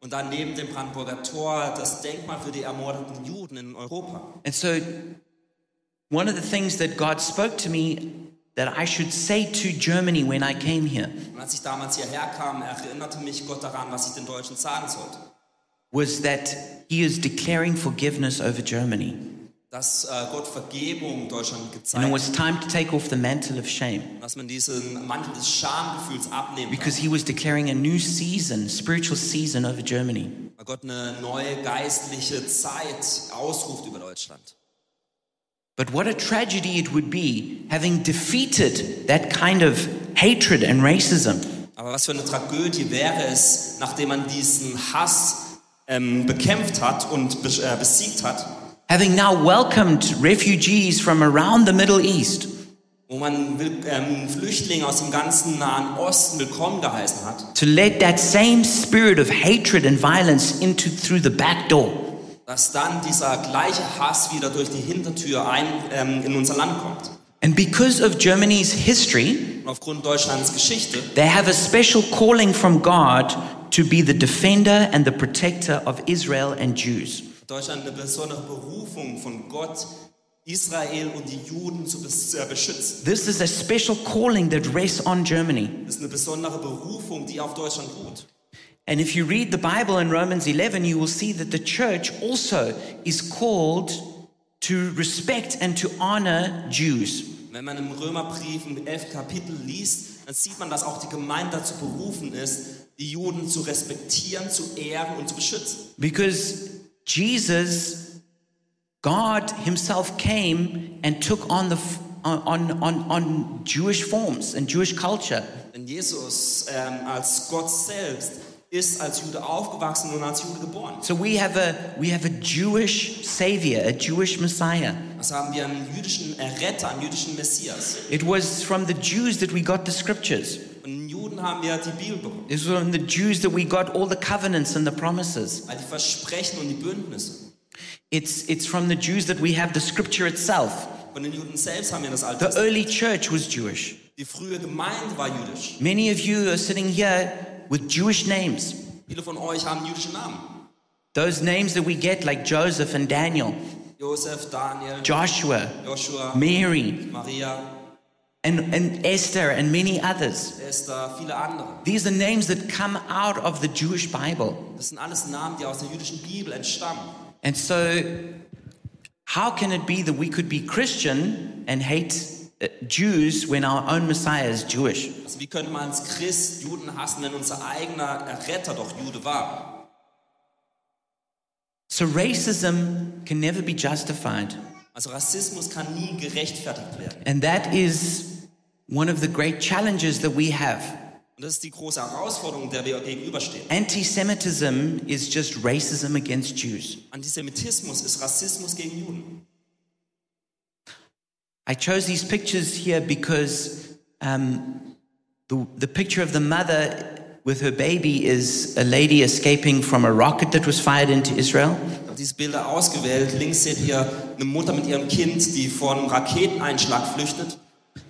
Und dann neben dem Brandenburger Tor das Denkmal für die ermordeten Juden in Europa. And so, one of the things that God spoke to me that I should say to Germany when I came here Und als ich damals hierher kam, erinnerte mich Gott daran, was ich den Deutschen sagen sollte. Was that He is declaring forgiveness over Germany. Dass äh, Gott Vergebung Deutschland And gezeigt it hat. was time to take off the mantle of shame Dass man diesen Mantel des Schamgefühls abnehmen because He was declaring a new season, spiritual season over Germany. Weil Gott eine neue geistliche Zeit ausruft über Deutschland. But what a tragedy it would be having defeated that kind of hatred and racism, Aber was für eine Tragödie wäre es, nachdem man diesen Hass ähm, bekämpft hat und be äh, besiegt hat, having now welcomed refugees from around the Middle East, wo man ähm, Flüchtlinge aus dem ganzen Nahen Osten willkommen geheißen hat, to let that same spirit of hatred and violence into through the back door. dass dann dieser gleiche Hass wieder durch die Hintertür ein, ähm, in unser Land kommt. And because of Germany's history, Und aufgrund Deutschlands Geschichte they have a special calling from God to be the defender and the protector of Israel and Jews. Deutschland eine besondere Berufung von Gott, Israel und die Juden zu äh, beschützen. This is a special calling that rests on Germany. Das ist eine besondere Berufung, die auf Deutschland ruht. And if you read the Bible in Romans 11, you will see that the church also is called to respect and to honor Jews. Wenn man im Römerbrief im 11. Kapitel liest, dann sieht man, dass auch die Gemeinde dazu berufen ist, die Juden zu respektieren, zu ehren und zu beschützen. Because Jesus, God Himself came and took on the on, on, on Jewish forms and Jewish culture. Denn Jesus ähm, als Gott selbst ist als Jude aufgewachsen und als Jude geboren. So we have a we have a Jewish savior, a Jewish Messiah. Also haben wir einen jüdischen Erretter, einen jüdischen Messias. It was from the Jews that we got the scriptures. Juden haben wir die Bibel bekommen. It was from the Jews that we got all the covenants and the promises. all die Versprechen und die Bündnisse. It's, it's from the Jews that we have the scripture itself. Von den Juden selbst haben wir das Alte The early church was Jewish. Die frühe Gemeinde war jüdisch. Many of you are sitting here with Jewish names. Viele von euch haben jüdische Namen. Those names that we get, like Joseph and Daniel, Josef, Daniel, Joshua, Joshua, Mary, Maria, and, and Esther, and many others. Esther, viele andere. These are names that come out of the Jewish Bible. Das sind alles Namen, die aus der jüdischen Bibel entstammen. And so how can it be that we could be Christian and hate uh, Jews when our own Messiah is Jewish? Also wie könnte man als Christ Juden hassen, wenn unser eigener Retter doch Jude war? So racism can never be justified. Also Rassismus kann nie gerechtfertigt werden. And that is one of the great challenges that we have. Und das ist die große Herausforderung, der wir gegenüberstehen. Anti Semitism is just racism against Jews. Antisemitismus ist Rassismus gegen Juden. I chose these pictures here because um, the, the picture of the mother with her baby is a lady escaping from a rocket that was fired into Israel. Diese Bilder ausgewählt. Links seht ihr eine Mutter mit ihrem Kind, die vor einem Raketeneinschlag flüchtet.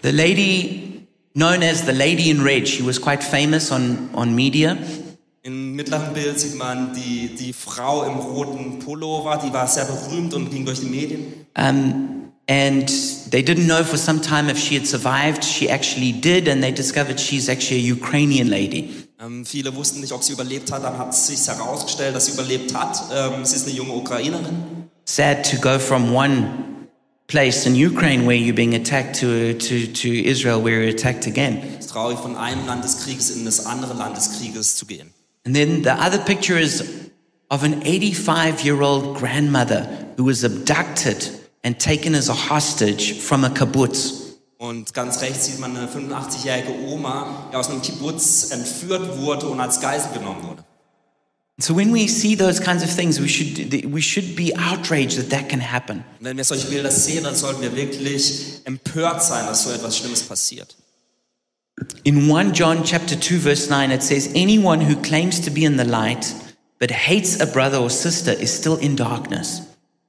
The lady, known as the Lady in Red, she was quite famous on, on media. Im mittleren Bild sieht man die, die Frau im roten Pullover, die war sehr berühmt und ging durch die Medien. Um, and they didn't know for some time if she had survived. She actually did, and they discovered she's actually a Ukrainian lady. Ähm, viele wussten nicht, ob sie überlebt hat. Dann hat es sich herausgestellt, dass sie überlebt hat. Ähm, sie ist eine junge Ukrainerin. Sad to go from one place in Ukraine where you're being attacked to, to, to Israel where you're attacked again. Es ist traurig, von einem Land des Krieges in das andere Land des Krieges zu gehen. And then the other picture is of an 85 year old grandmother who was abducted and taken as a hostage from a kibbutz. Und ganz rechts sieht man eine 85-jährige Oma, die aus einem Kibbutz entführt wurde und als Geisel genommen wurde. So when we see those kinds of things, we should, we should be outraged that that can happen. Wenn wir solche Bilder sehen, dann sollten wir wirklich empört sein, dass so etwas Schlimmes passiert. In 1 John chapter 2 verse 9 it says anyone who claims to be in the light but hates a brother or sister is still in darkness.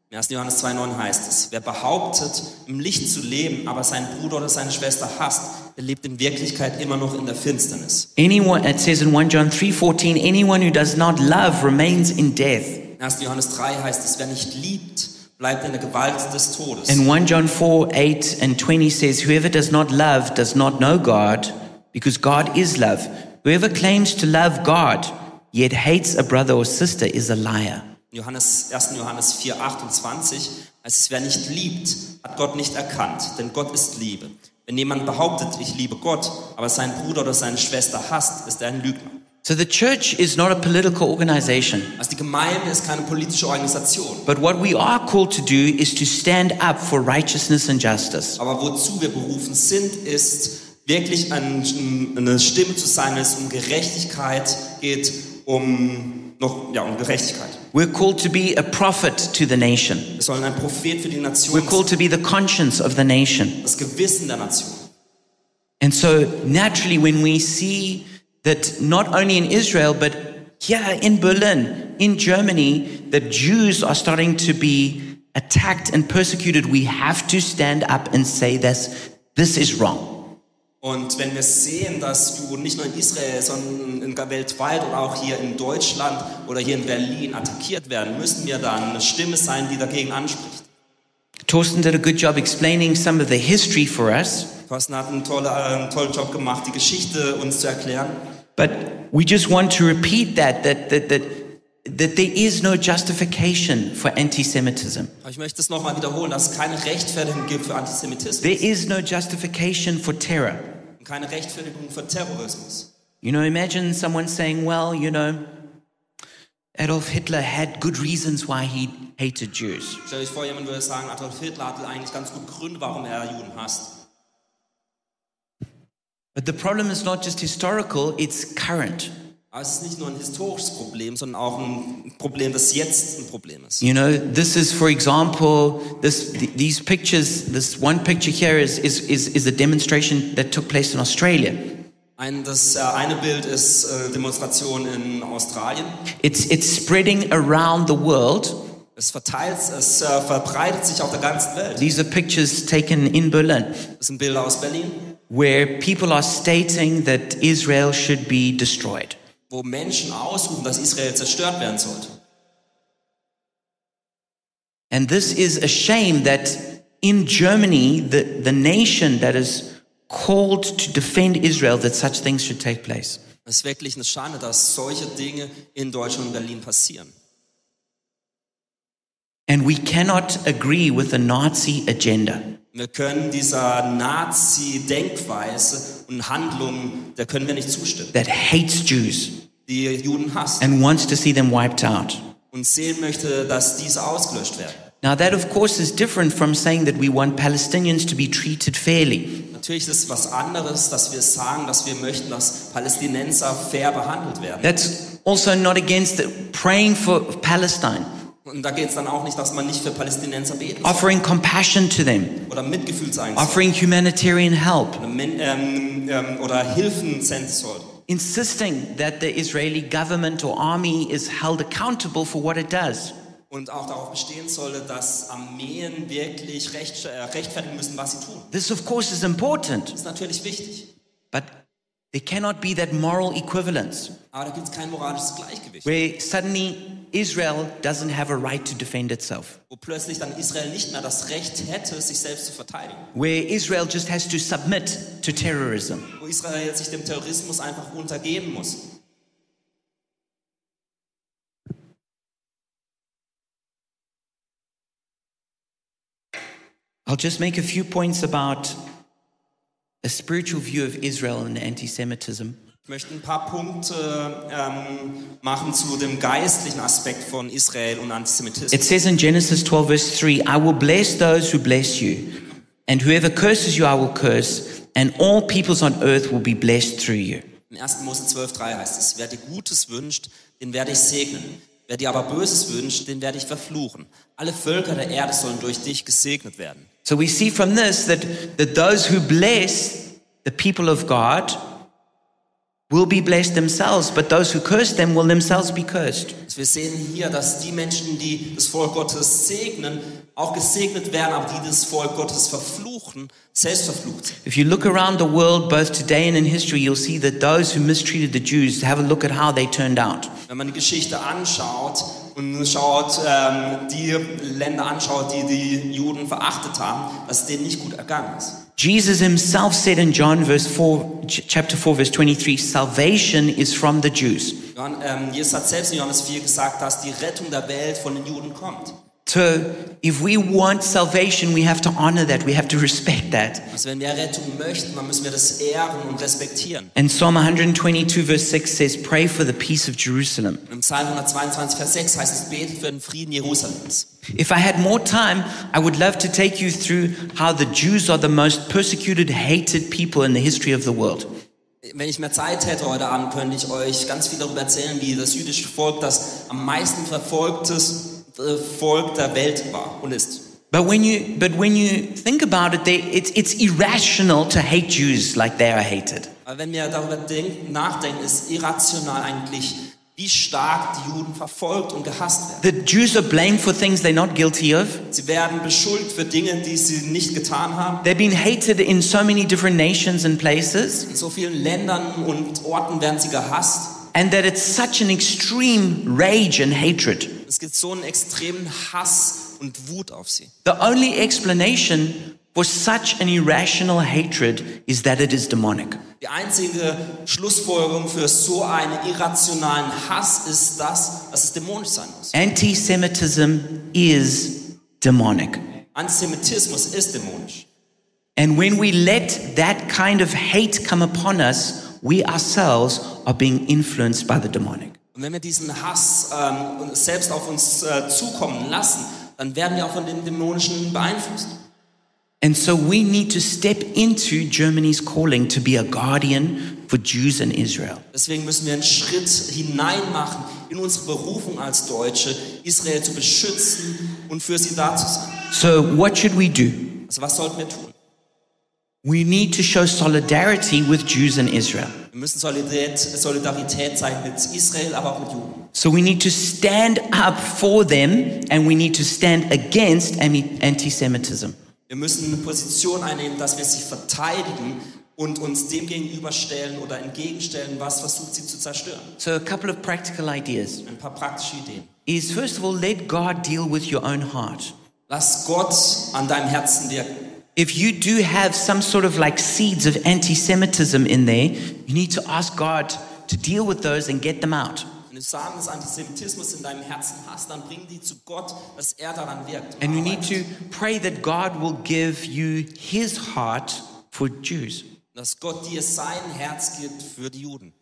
Im 1. Johannes 2,9 heißt es, wer behauptet, im Licht zu leben, aber seinen Bruder oder seine Schwester hasst, der lebt in Wirklichkeit immer noch in der Finsternis. Anyone it says in 1 John 3:14 anyone who does not love remains in death. Im 1. Johannes 3 heißt es, wer nicht liebt, bleibt in der Gewalt des Todes. And 1 John 4 8 and 20 says, Whoever does not love does not know God, because God is love. Whoever claims to love God, yet hates a brother or sister, is a liar. Johannes, 1. Johannes 4, 28 heißt es, wer nicht liebt, hat Gott nicht erkannt, denn Gott ist Liebe. Wenn jemand behauptet, ich liebe Gott, aber seinen Bruder oder seine Schwester hasst, ist er ein Lügner. So the church is not a political organization, Also die Gemeinde ist keine politische Organisation. but what we are called to do is to stand up for righteousness and justice. Aber wozu wir berufen sind, ist wirklich ein, eine Stimme zu sein, wenn es um Gerechtigkeit geht, um noch ja um Gerechtigkeit. We're called to be a prophet to the nation. Wir sollen ein Prophet für die Nation We're called to be the conscience of the nation. das Gewissen der Nation. And so, naturally, when we see that not only in Israel, but here in Berlin, in Germany, that Jews are starting to be attacked and persecuted, we have to stand up and say this, this is wrong. Und wenn wir sehen, dass Juden nicht nur in Israel, sondern in, weltweit oder auch hier in Deutschland oder hier in Berlin attackiert werden, müssen wir dann eine Stimme sein, die dagegen anspricht. Torsten did a good job explaining some of the history for us, Thorsten hat einen, tolle, äh, einen tollen Job gemacht, die Geschichte uns zu erklären. but we just want to repeat that, that, that, that, that there is no justification for anti Semitism. Aber ich möchte es nochmal wiederholen, dass es keine Rechtfertigung gibt für Antisemitismus There is no justification for terror. und keine Rechtfertigung für Terrorismus. You know, imagine someone saying, well, you know, Adolf Hitler had good reasons why he hated Jews. Stell euch vor, jemand würde sagen, Adolf Hitler hatte eigentlich ganz gute Gründe, warum er Juden hasst. But the problem is not just historical, it's current. Aber es ist nicht nur ein historisches Problem, sondern auch ein Problem, das jetzt ein Problem ist. You know, this is, for example, this, th- these pictures, this one picture here is, is, is, is a demonstration that took place in Australia. Ein, das äh, eine Bild ist äh, Demonstration in Australien. It's, it's spreading around the world. Es verteilt, es äh, verbreitet sich auf der ganzen Welt. These are pictures taken in Berlin Das sind Bilder aus Berlin, where people are stating that Israel should be destroyed. Wo Menschen ausrufen, dass Israel zerstört werden sollte. And this is a shame that in Germany, the, the nation that is called to defend Israel, that such things should take place. Es ist wirklich eine Schande, dass solche Dinge in Deutschland und Berlin passieren. And we cannot agree with the Nazi agenda. Wir können dieser Nazi-Denkweise und Handlung, der können wir nicht zustimmen. that hates Jews Die Juden hasst and wants to see them wiped out. und sehen möchte, dass diese ausgelöscht werden. Now, that of course is different from saying that we want Palestinians to be treated fairly. Natürlich ist es was anderes, dass wir sagen, dass wir möchten, dass Palästinenser fair behandelt werden. That's also not against the, praying for Palestine, Und da geht es dann auch nicht, dass man nicht für Palästinenser beten soll offering compassion to them, oder Mitgefühl zeigen soll offering humanitarian help, oder, ähm, ähm, oder Hilfen senden soll. insisting that the Israeli government or army is held accountable for what it does. Und auch darauf bestehen solle, dass Armeen wirklich recht, äh, rechtfertigen müssen, was sie tun. This, of course, is important, Das ist natürlich wichtig. but there cannot be that moral equivalence Aber da gibt es kein moralisches Gleichgewicht, where suddenly Israel doesn't have a right to defend itself. wo plötzlich dann Israel nicht mehr das Recht hätte, sich selbst zu verteidigen. where Israel just has to submit to terrorism. Wo Israel sich dem Terrorismus einfach untergeben muss. I'll just make a few points about a spiritual view of Israel and anti Semitism. Ich möchte ein paar Punkte ähm, machen zu dem geistlichen Aspekt von Israel und Antisemitismus. It says in Genesis 12, verse 3 I will bless those who bless you, and whoever curses you, I will curse, and all peoples on earth will be blessed through you. In 1. Mose 12,3 heißt es, wer dir Gutes wünscht, den werde ich segnen. Wer dir aber Böses wünscht, den werde ich verfluchen. Alle Völker der Erde sollen durch dich gesegnet werden. So we see from this that, that those who bless the people of God will be blessed themselves, but those who curse them will themselves be cursed. Wir sehen hier, dass die Menschen, die das Volk Gottes segnen, auch gesegnet werden, aber die das Volk Gottes verfluchen, selbst verflucht sind. If you look around the world, both today and in history, you'll see that those who mistreated the Jews, have a look at how they turned out. Wenn man die Geschichte anschaut und schaut, ähm, die Länder anschaut, die die Juden verachtet haben, dass es denen nicht gut ergangen ist. Jesus himself said in John verse 4, ch- chapter 4, verse 23, salvation is from the Jews. Ähm, Jesus hat selbst in Johannes 4 gesagt, dass die Rettung der Welt von den Juden kommt. So if we want salvation, we have to honor that, we have to respect that. Also wenn wir Rettung möchten, dann müssen wir das ehren und respektieren. And Psalm 122, verse 6 says, Pray for the peace of Jerusalem. Im Psalm 122, Vers 6 heißt es, betet für den Frieden Jerusalems. If I had more time, I would love to take you through how the Jews are the most persecuted, hated people in the history of the world. Wenn ich mehr Zeit hätte heute Abend, könnte ich euch ganz viel darüber erzählen, wie das jüdische Volk das am meisten verfolgtes Volk der Welt war und ist. But when you, but when you think about it, they, it's, it's irrational to hate Jews like they are hated. Aber wenn wir darüber denken, nachdenken, ist irrational eigentlich, wie stark die Juden verfolgt und gehasst werden. The Jews are blamed for things they're not guilty of. Sie werden beschuldigt für Dinge, die sie nicht getan haben. They've been hated in so many different nations and places, In so vielen Ländern und Orten werden sie gehasst. and that it's such an extreme rage and hatred. Es gibt so einen extremen Hass und Wut auf sie. The only explanation for such an irrational hatred is that it is demonic. Die einzige Schlussfolgerung für so einen irrationalen Hass ist das, dass es dämonisch sein muss. Anti Semitism is demonic. Antisemitismus ist dämonisch. And when we let that kind of hate come upon us, we ourselves are being influenced by the demonic. Und wenn wir diesen Hass ähm, selbst auf uns äh, zukommen lassen, dann werden wir auch von dem Dämonischen beeinflusst. And so we need to step into Germany's calling to be a guardian for Jews and Israel. Deswegen müssen wir einen Schritt hinein machen in unsere Berufung als Deutsche, Israel zu beschützen und für sie da zu sein. So, what should we do? Also was sollten wir tun? We need to show solidarity with Jews and Israel. Wir müssen Solidarität, zeigen mit Israel, aber auch mit Juden. So, we need to stand up for them and we need to stand against anti Semitism. Wir müssen eine Position einnehmen, dass wir sie verteidigen und uns dem gegenüberstellen oder entgegenstellen, was versucht sie zu zerstören. So, a couple of practical ideas Ein paar praktische Ideen. is first of all, let God deal with your own heart. Lass Gott an deinem Herzen wirken. If you do have some sort of like seeds of anti Semitism in there, you need to ask God to deal with those and get them out. Wenn du Samen des Antisemitismus in deinem Herzen hast, dann bring die zu Gott, dass er daran wirkt. And we need to pray that God will give you his heart for Jews. dass Gott dir sein Herz gibt für die Juden.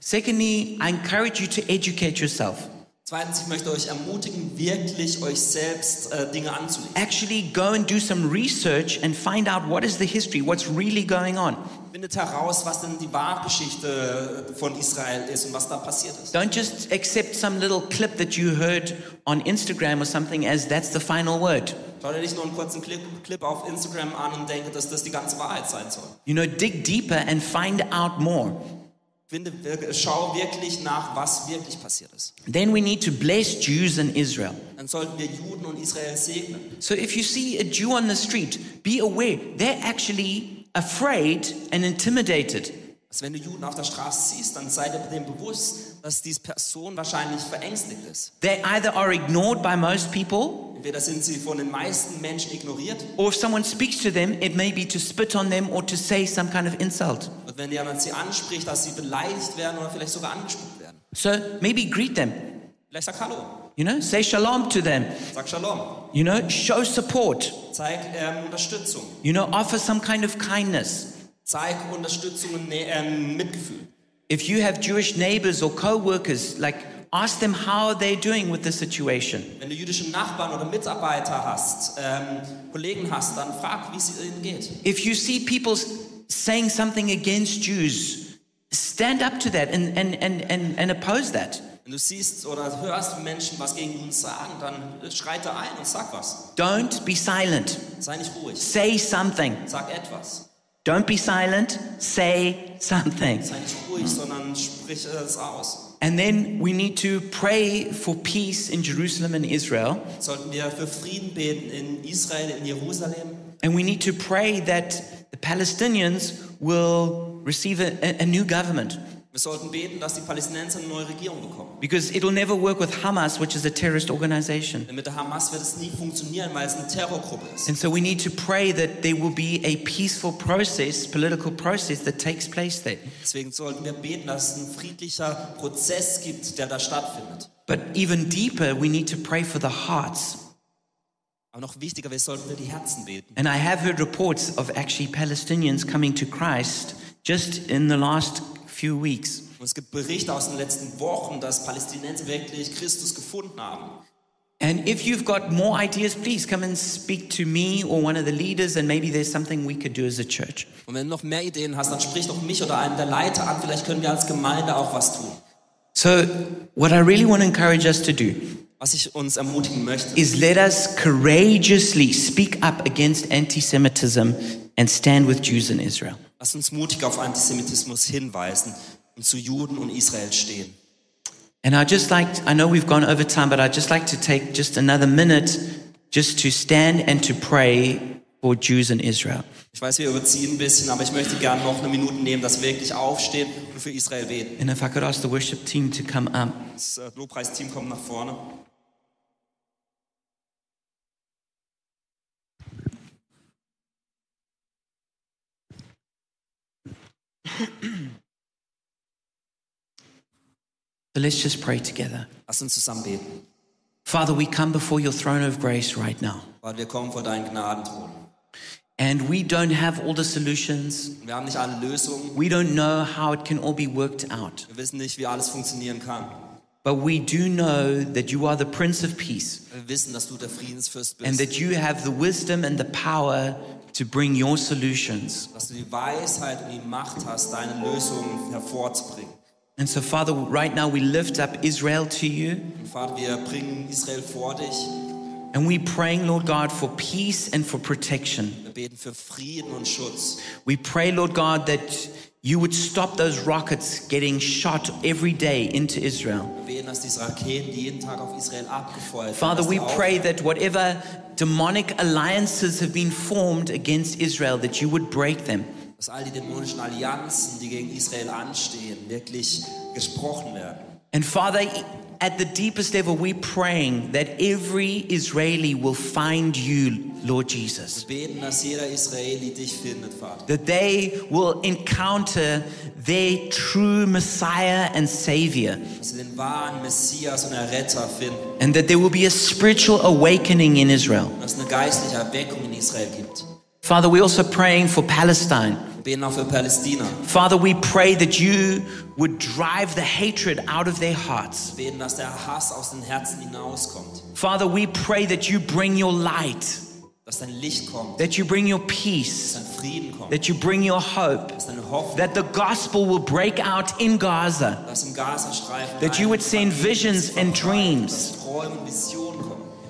Secondly, I encourage you to educate yourself. Zweitens, ich möchte euch ermutigen, wirklich euch selbst äh, Dinge anzulegen. Actually, go and do some research and find out what is the history, what's really going on. Findet heraus, was denn die Wahrgeschichte von Israel ist und was da passiert ist. Don't just accept some little clip that you heard on Instagram or something as that's the final word. Schau dir nicht nur einen kurzen Clip, Clip auf Instagram an und denke, dass das die ganze Wahrheit sein soll. You know, dig deeper and find out more. Schau wirklich nach, was wirklich passiert ist. Then we need to bless Jews in Israel. Dann sollten wir Juden und Israel segnen. So if you see a Jew on the street, be aware they're actually afraid and intimidated. Also wenn du Juden auf der Straße siehst, dann sei dir dem bewusst, dass diese Person wahrscheinlich verängstigt ist. They either are ignored by most people, Entweder sind sie von den meisten Menschen ignoriert or if someone speaks to them, it may be to spit on them or to say some kind of insult. Und wenn jemand sie anspricht, dass sie beleidigt werden oder vielleicht sogar angespuckt werden. So maybe greet them, Vielleicht sag Hallo, you know, say shalom to them, sag Shalom, you know, show support, zeig ähm, Unterstützung, you know, offer some kind of kindness. zeig Unterstützung und ähm, Mitgefühl. If you have Jewish neighbors or co workers, like ask them how are they're doing with the situation. Wenn du jüdische Nachbarn oder Mitarbeiter hast, ähm, Kollegen hast, dann frag, wie es ihnen geht. If you see people saying something against Jews, stand up to that and, and, and, and, and oppose that. Wenn du siehst oder hörst, wie Menschen was gegen uns sagen, dann äh, schreite ein und sag was. Don't be silent. Sei nicht ruhig, Say something. sag etwas. Don't be silent. Say something. Sei nicht ruhig, sondern sprich es aus. And then we need to pray for peace in Jerusalem and Israel. Sollten wir für Frieden beten in Israel, in Jerusalem. And we need to pray that the Palestinians will receive a, a- a new government. Wir sollten beten, dass die Palästinenser eine neue Regierung bekommen. Because it'll never work with Hamas, which is a terrorist organization. Denn mit der Hamas wird es nie funktionieren, weil es eine Terrorgruppe ist. And so we need to pray that there will be a peaceful process, political process that takes place there. Deswegen sollten wir beten, dass es ein friedlicher Prozess gibt, der da stattfindet. But even deeper, we need to pray for the hearts. Aber noch wichtiger, wir sollten für die Herzen beten. And I have heard reports of actually Palestinians coming to Christ just in the last few weeks. Und es gibt Berichte aus den letzten Wochen, dass Palästinenser wirklich Christus gefunden haben. And if you've got more ideas, please come and speak to me or one of the leaders, and maybe there's something we could do as a church. Und wenn du noch mehr Ideen hast, dann sprich doch mich oder einen der Leiter an. Vielleicht können wir als Gemeinde auch was tun. So, what I really want to encourage us to do Was ich uns ermutigen möchte, is let us courageously speak up against anti Semitism and stand with Jews in Israel. Lass uns mutig auf Antisemitismus hinweisen und zu Juden und Israel stehen. And I just like, I know we've gone over time, but I'd just like to take just another minute just to stand and to pray for Jews in Israel. Ich weiß, wir überziehen ein bisschen, aber ich möchte gerne noch eine Minute nehmen, dass wir wirklich aufstehen und für Israel beten. And if I could ask the worship team to come up. Das äh, Lobpreisteam kommt nach vorne. So let's just pray together. Lass uns zusammen beten. Father, we come before your throne of grace right now. Weil wir kommen vor deinen Gnadenthron. And we don't have all the solutions. Wir haben nicht alle Lösungen. We don't know how it can all be worked out. Wir wissen nicht, wie alles funktionieren kann. But we do know that you are the Prince of Peace Wir wissen, dass du der Friedensfürst and that you have the wisdom and the power to bring your solutions. Dass du die Weisheit und die Macht hast, deine Lösungen hervorzubringen. And so, Father, right now we lift up Israel to you Und Vater, wir bringen Israel vor dich. and we praying, Lord God, for peace and for protection. Wir beten für Frieden und Schutz. We pray, Lord God, that you would stop those rockets getting shot every day into Israel. Wir beten, dass diese Raketen, die jeden Tag auf Israel abgefeuert werden, Father, we pray that whatever demonic alliances have been formed against Israel, that you would break them. dass all die dämonischen Allianzen, die gegen Israel anstehen, wirklich gesprochen werden. And Father, at the deepest level, we're praying that every Israeli will find you, Lord Jesus. Beten, dass jeder Israeli dich findet, Vater. That they will encounter their true Messiah and Savior. Dass sie den wahren Messias und Erretter finden. And that there will be a spiritual awakening in Israel. Dass eine geistliche Erweckung in Israel gibt. Father, we're also praying for Palestine. Wir beten auch für Palästina. Father, we pray that you would drive the hatred out of their hearts. Beten, dass der Hass aus den Herzen hinauskommt. Father, we pray that you bring your light, Dass dein Licht kommt. that you bring your Dass peace, dein Frieden kommt. that you bring your hope, Dass deine Hoffnung, that the gospel will break out in Gaza, dass im Gazastreifen that you would send visions and dreams. Dass Träume und Visionen kommen.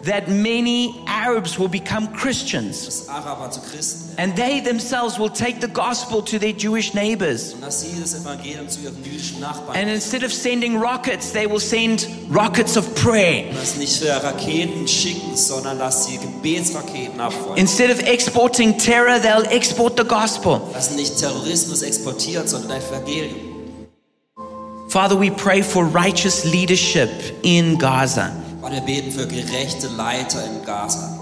That many Arabs will become Christians, Dass Araber zu Christen werden. and they themselves will take the gospel to their Jewish neighbors. Und dass sie das Evangelium zu ihren jüdischen Nachbarn And instead of sending rockets, they will send rockets of prayer. dass nicht für Raketen schicken, sondern dass sie Gebetsraketen abfeuern. Instead of exporting terror, they'll export the gospel. Dass nicht Terrorismus exportiert, sondern Evangelium. Father, we pray for righteous leadership in Gaza. Und wir beten für gerechte Leiter in Gaza.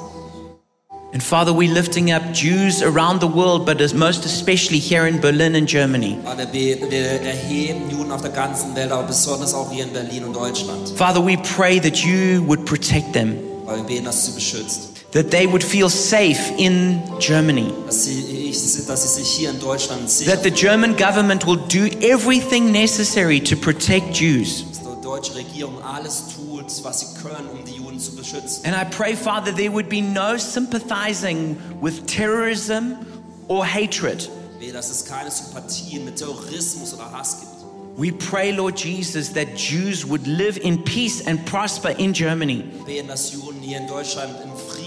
And Father, we're lifting up Jews around the world, but as most especially here in Berlin and Germany. Und wir beten, wir erheben Juden auf der ganzen Welt, aber besonders auch hier in Berlin und Deutschland. Father, we pray that you would protect them, Weil wir beten, dass du sie beschützt. that they would feel safe in Germany, Dass sie, ich, dass sie sich hier in Deutschland sicher that the German government will do everything necessary to protect Jews. Dass die deutsche Regierung alles tut, was sie können, um die Juden zu beschützen. And I pray, Father, there would be no sympathizing with terrorism or hatred. Wehe, dass es keine Sympathien mit Terrorismus oder Hass gibt. We pray, Lord Jesus, that Jews would live in peace and prosper in Germany, Wir dass Juden hier in Deutschland in Frieden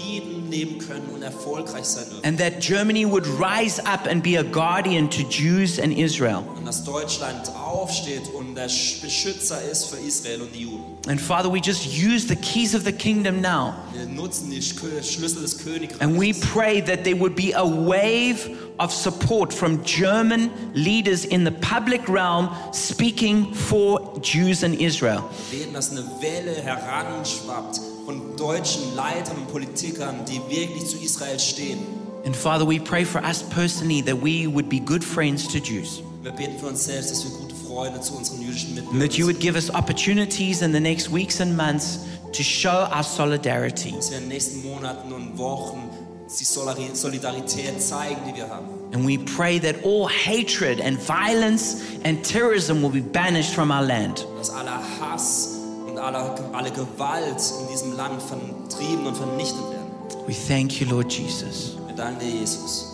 können und erfolgreich sein dürfen. and that Germany would rise up and be a guardian to Jews and Israel. Und dass Deutschland aufsteht und der Beschützer ist für Israel und die Juden. And Father, we just use the keys of the kingdom now, Wir nutzen die Schlüssel des Königreichs. and we pray that there would be a wave of support from German leaders in the public realm speaking for Jews and Israel. Wir beten, dass eine Welle heranschwappt von deutschen Leitern und Politikern, die wirklich zu Israel stehen. And Father, we pray for us personally that we would be good friends to Jews. Wir beten für uns selbst, dass wir gute Freunde zu unseren jüdischen And Mitbürgern that you would give us opportunities in the next weeks and months to show our solidarity. Dass wir in den nächsten Monaten und Wochen die Solidarität zeigen, die wir haben. And we pray that all hatred and violence and terrorism will be banished from our land. Dass aller Hass aller, alle Gewalt in diesem Land vertrieben und vernichtet werden. We thank you, Lord Jesus. Wir danken dir, Jesus.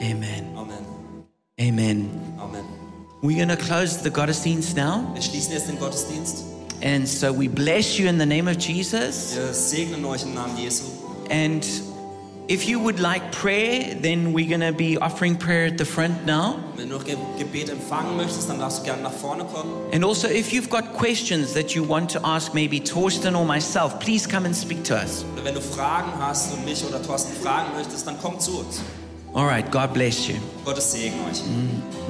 Amen. Amen. Amen. Amen. We're going to close the Gottesdienst now. Wir schließen jetzt den Gottesdienst. And so we bless you in the name of Jesus. Wir segnen euch im Namen Jesu. And if you would like prayer, then we're going to be offering prayer at the front now. Wenn du noch Gebet empfangen möchtest, dann darfst du gerne nach vorne kommen. And also, if you've got questions that you want to ask maybe Torsten or myself, please come and speak to us. Oder wenn du Fragen hast und mich oder Thorsten fragen möchtest, dann komm zu uns. All right, God bless you. Gottes Segen euch. Mm.